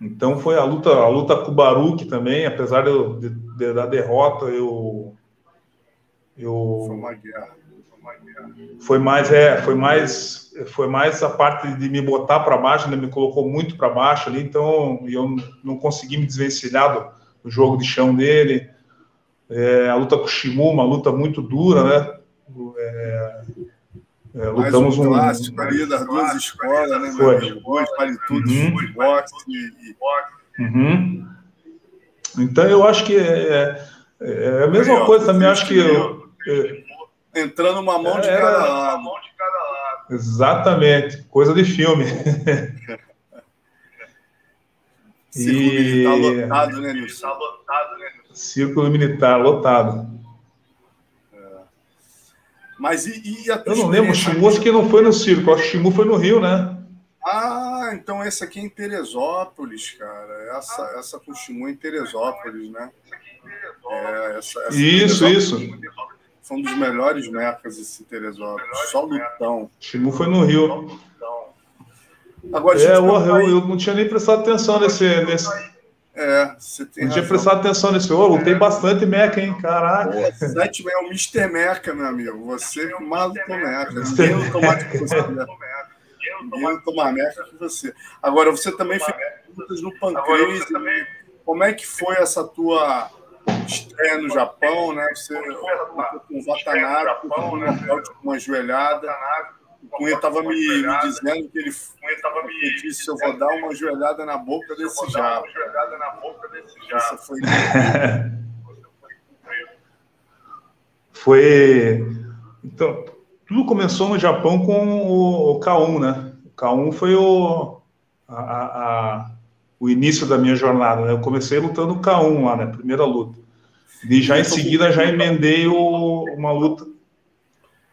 Então foi a luta, a luta com o Baruch também, apesar de, de, da derrota, eu, eu foi uma guerra. Foi mais, é, foi mais, foi mais a parte de me botar para baixo, né, me colocou muito para baixo ali, então eu não consegui me desvencilhar do, do jogo de chão dele. É, a luta com o Shimu, uma luta muito dura, né? É, é, lutamos um clássico um... ali das duas escolas, né? Foi. Dois palitudos uhum. boxe e. Uhum. Então eu acho que é, é, é a mesma coisa também. Acho que eu, entrando uma mão de cada lado. Exatamente, coisa de filme. (laughs) Círculo e... militar lotado, né, Nilson? lotado, né, Círculo militar lotado. Mas e, e Eu não lembro, o Shimu acho que não foi no circo, acho que o Shimu foi no Rio, né? Ah, então esse aqui é em Teresópolis, cara. Essa, ah. essa com o Shimu é em Teresópolis, né? É, essa, essa isso, isso. Foi um dos melhores mercas esse Teresópolis. Só lutão. Shimu foi no Rio. Agora, é, eu, eu, eu, não tinha nem prestado atenção nesse, nesse, é, você tem. Não tinha prestado atenção nesse ouro, tem bastante meca, hein? Caraca. Sete é o Mr. Meca, meu amigo. Você é do que Meca. Ninguém não toma que você. Ninguém não toma Meca que você. Agora, você também fez perguntas no Pancrase. Como é que foi essa tua estreia no Japão, né? Você com o Watanabe, com uma joelhada. O Cunha estava me, me, dizendo que ele, tava me disse: eu vou dar uma joelhada na boca desse jato. Essa foi. (laughs) foi. Então, tudo começou no Japão com o, K1, né? O K1 foi o, a, a, o início da minha jornada, né? Eu comecei lutando K1 lá, né? Primeira luta. E já em seguida já emendei o, uma luta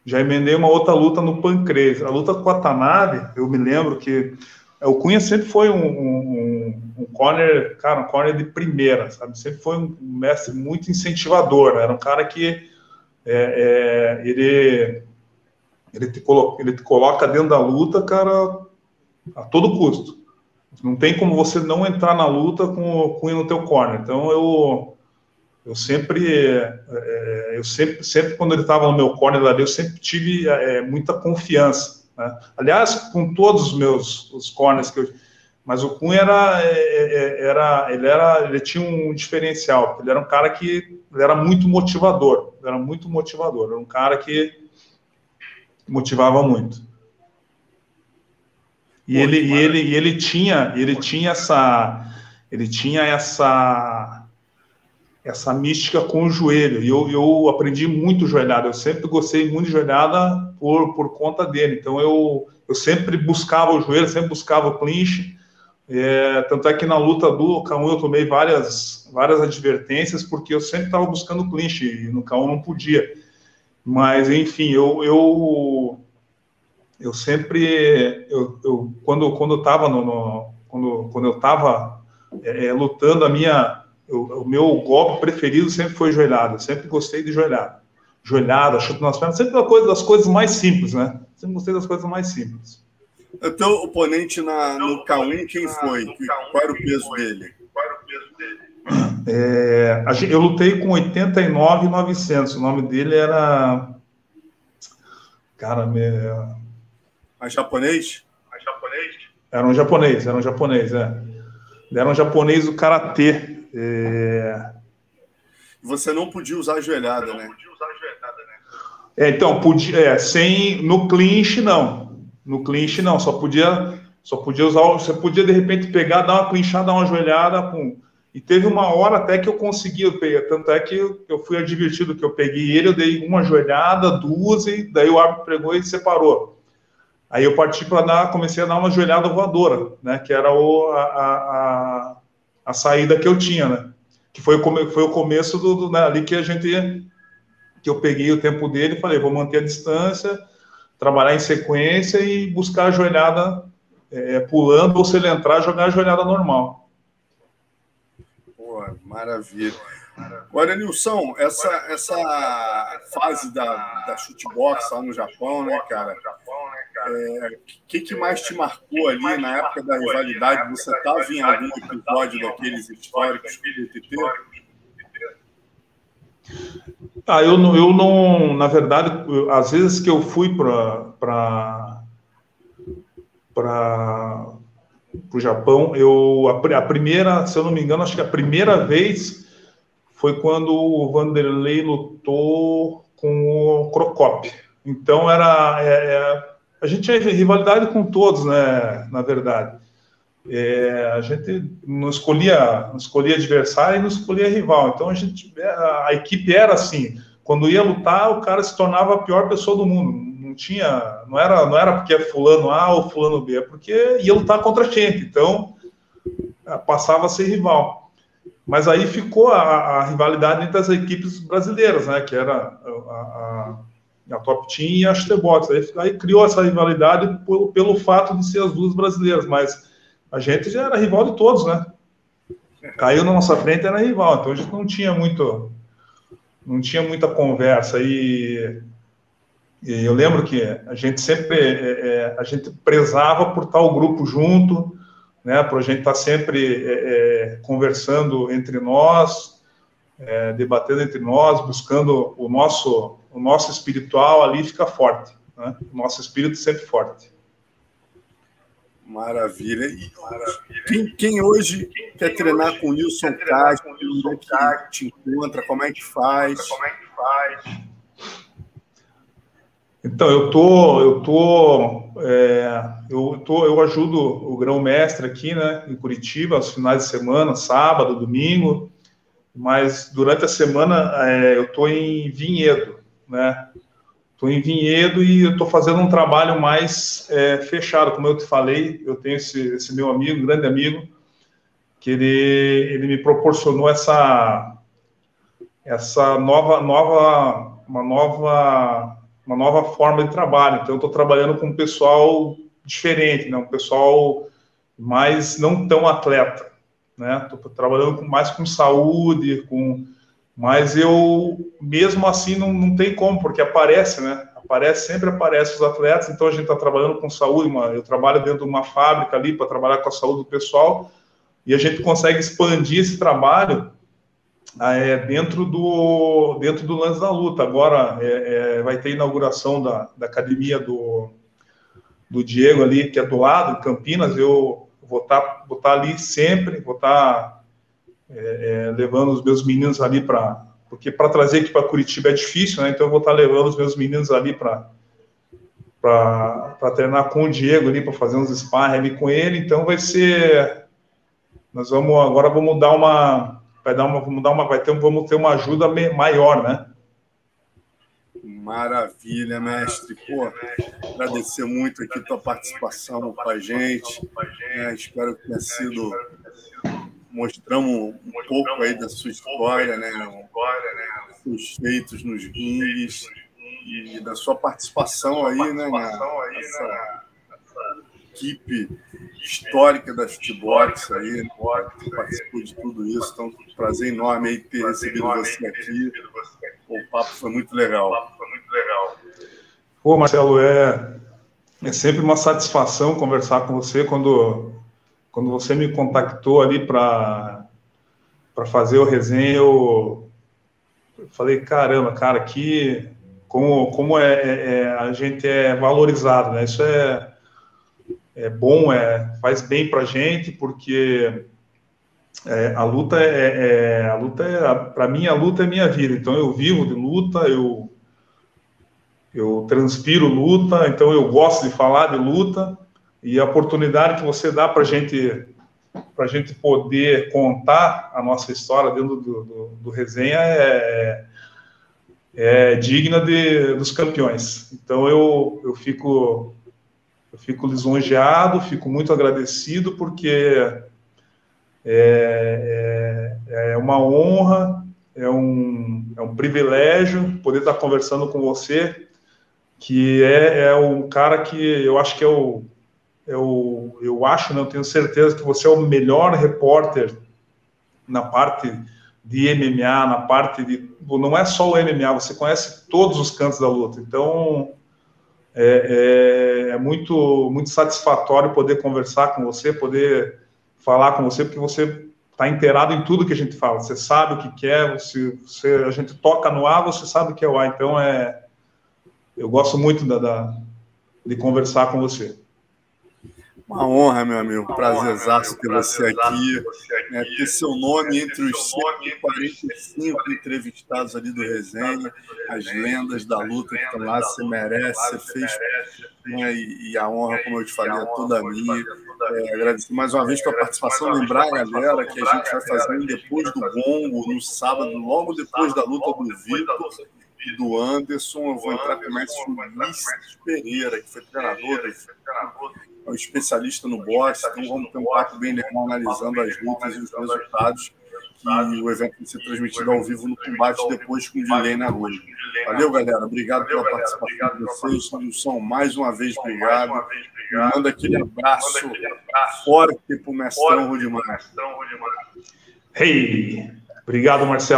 já emendei uma outra luta no Pancrase. A luta com a Tanabe, eu me lembro que é, o Cunha sempre foi um, um, um corner, cara, um corner de primeira, sabe? Sempre foi um mestre muito incentivador, né? Era um cara que é, é, ele, ele, te coloca, ele te coloca dentro da luta, cara, a todo custo. Não tem como você não entrar na luta com o Cunha no teu corner. Então eu eu sempre, é, é, eu sempre, sempre quando ele estava no meu corner ali, eu sempre tive é, muita confiança. Né? Aliás, com todos os meus os corners que eu, mas o Cunha era, é, é, era, ele era, ele tinha um diferencial. Ele era um cara que era muito motivador. Era muito motivador. Era um cara que motivava muito. E ele, e ele, e ele tinha, ele tinha essa, ele tinha essa essa mística com o joelho. E eu, eu aprendi muito joelhada. Eu sempre gostei muito de joelhada por, por conta dele. Então eu, eu sempre buscava o joelho, sempre buscava o clinch. É, tanto é que na luta do K1 eu tomei várias, várias advertências, porque eu sempre estava buscando o clinch e no K1 não podia. Mas, enfim, eu, eu, eu sempre, eu, eu quando, quando eu estava no, no, quando, quando eu é, é, lutando, a minha, o meu golpe preferido sempre foi joelhada. Eu sempre gostei de joelhada. Joelhada, chute nas pernas, sempre uma coisa das coisas mais simples, né? Sempre gostei das coisas mais simples. O teu oponente na, no K1, quem foi? Qual era o peso dele? Qual era o peso dele? É, eu lutei com 89,900. O nome dele era. Cara, me... Mas japonês? Mas japonês? Era um japonês, era um japonês, é. Ele era um japonês do karatê. É... Você não podia usar a joelhada, né? Usar a joelhada, né? É, então, podia, é, sem, no clinch, não. No clinch, não. Só podia, só podia usar, você podia, de repente, pegar, dar uma clinchada, dar uma joelhada, pum. E teve uma hora até que eu consegui, eu peguei, tanto é que eu, eu fui advertido que eu peguei ele, eu dei uma joelhada, duas, e daí o árbitro pegou e separou. Aí eu parti para dar, comecei a dar uma joelhada voadora, né? Que era o, a, a, a saída que eu tinha, né? Que foi o, foi o começo do, do né, ali que a gente que eu peguei o tempo dele e falei, vou manter a distância, trabalhar em sequência e buscar a joelhada é, pulando, ou se ele entrar, jogar a joelhada normal. Pô, maravilha. Agora, Nilson, essa, essa fase da, da chutebox lá no Japão, né, cara? É, que, que mais te marcou ali na época da rivalidade? Você estava em algum episódio daqueles históricos do TT? Ah, eu não, eu não, na verdade, eu, às vezes que eu fui para para o Japão, eu a, a, primeira, se eu não me engano, acho que a primeira vez foi quando o Vanderlei lutou com o Crocop. Então era é, é, a gente tinha rivalidade com todos, né? Na verdade, é, a gente não escolhia, não escolhia adversário e não escolhia rival. Então a gente, a, a equipe era assim. Quando ia lutar, o cara se tornava a pior pessoa do mundo não tinha, não era, não era porque é fulano A ou fulano B, é porque ia lutar contra a gente, então é, passava a ser rival. Mas aí ficou a, a rivalidade entre as equipes brasileiras, né, que era a, a, a Top Team e a Chutebox. Aí, aí criou essa rivalidade pelo fato de ser as duas brasileiras, mas a gente já era rival de todos, né? Caiu na nossa frente era rival, então a gente não tinha muito não tinha muita conversa e e eu lembro que a gente sempre é, é, a gente prezava por estar o grupo junto, né, para a gente estar sempre é, é, conversando entre nós, é, debatendo entre nós, buscando o nosso o nosso espiritual ali fica forte, né? o nosso espírito sempre forte. Maravilha. E quem, quem hoje quer treinar com o Nilson Castro, como é que te encontra, como é que faz? Como é que faz? Então, eu tô, eu tô, é, eu tô, eu ajudo o grão-mestre aqui, né, em Curitiba, aos finais de semana, sábado, domingo, mas durante a semana é, eu tô em Vinhedo, né, tô em Vinhedo e tô fazendo um trabalho mais é, fechado, como eu te falei, eu tenho esse, esse meu amigo, grande amigo, que ele, ele me proporcionou essa, essa nova, nova, uma nova uma nova forma de trabalho. Então, eu estou trabalhando com um pessoal diferente, né? um pessoal mais não tão atleta. Estou né? trabalhando com, mais com saúde, com mas eu mesmo assim não, não tem como, porque aparece, né? Aparece, sempre aparece os atletas, então a gente está trabalhando com saúde, uma, eu trabalho dentro de uma fábrica ali para trabalhar com a saúde do pessoal, e a gente consegue expandir esse trabalho é, dentro, do, dentro do lance da luta. Agora é, é, vai ter inauguração da, da academia do, do Diego ali, que é do lado, em Campinas. Eu vou estar tá, vou tá ali sempre, vou estar tá, é, é, levando os meus meninos ali para. Porque para trazer aqui para Curitiba é difícil, né? Então eu vou estar tá levando os meus meninos ali para para treinar com o Diego ali, para fazer uns sparring ali com ele. Então vai ser. Nós vamos agora vamos dar uma vai dar uma, vamos dar uma, vai ter, vamos ter uma ajuda maior, né? Maravilha, mestre. Pô, agradecer muito aqui a tua participação com a gente. É, espero que tenha sido. Mostramos um pouco aí da sua história, né? Os feitos nos rings e da sua participação aí, né? Nessa equipe histórica da Futebox aí, que participou de tudo isso. Então, um prazer enorme aí ter recebido você aqui. O papo foi muito legal. Pô, Marcelo, é, é sempre uma satisfação conversar com você quando, quando você me contactou ali para fazer o resenha. Eu falei, caramba, cara, aqui como, como é, é, é a gente é valorizado, né? Isso é é bom, é, faz bem para gente, porque é, a luta é, é a luta é para mim a luta é minha vida. Então eu vivo de luta, eu eu transpiro luta, então eu gosto de falar de luta e a oportunidade que você dá para gente a gente poder contar a nossa história dentro do, do, do resenha é, é digna de, dos campeões. Então eu, eu fico eu fico lisonjeado, fico muito agradecido, porque é, é, é uma honra, é um, é um privilégio poder estar conversando com você, que é, é um cara que eu acho que é o, é o eu acho, não né, tenho certeza que você é o melhor repórter na parte de MMA, na parte de não é só o MMA, você conhece todos os cantos da luta. Então, é, é, é, muito, muito satisfatório poder conversar com você, poder falar com você, porque você está inteirado em tudo que a gente fala. Você sabe o que quer, você, você, a gente toca no A, você sabe o que é o A. Então, é, eu gosto muito da, da de conversar com você. Uma honra, meu amigo. Prazerzaço ter você aqui. Né, ter seu nome entre os 145 entrevistados ali do Resenha, as lendas da luta que estão lá, você merece, você fez. Né, e, a honra, como eu te falei, é toda minha. É, agradecer mais uma vez pela participação, lembrar a galera que a gente vai fazer depois do gongo, no sábado, logo depois da luta do Vitor e do Anderson. Eu vou entrar com o mestre Ulisses Pereira, que foi treinador do é um especialista no boxe, então vamos ter um papo bem legal analisando as lutas e os resultados que o evento vai ser transmitido ao vivo no combate depois com o delay na rua. Valeu, galera. Obrigado pela participação de vocês. Nilson, mais uma vez, obrigado. Manda aquele abraço forte para o mestrão Rudimar. Hey! Obrigado, Marcelo.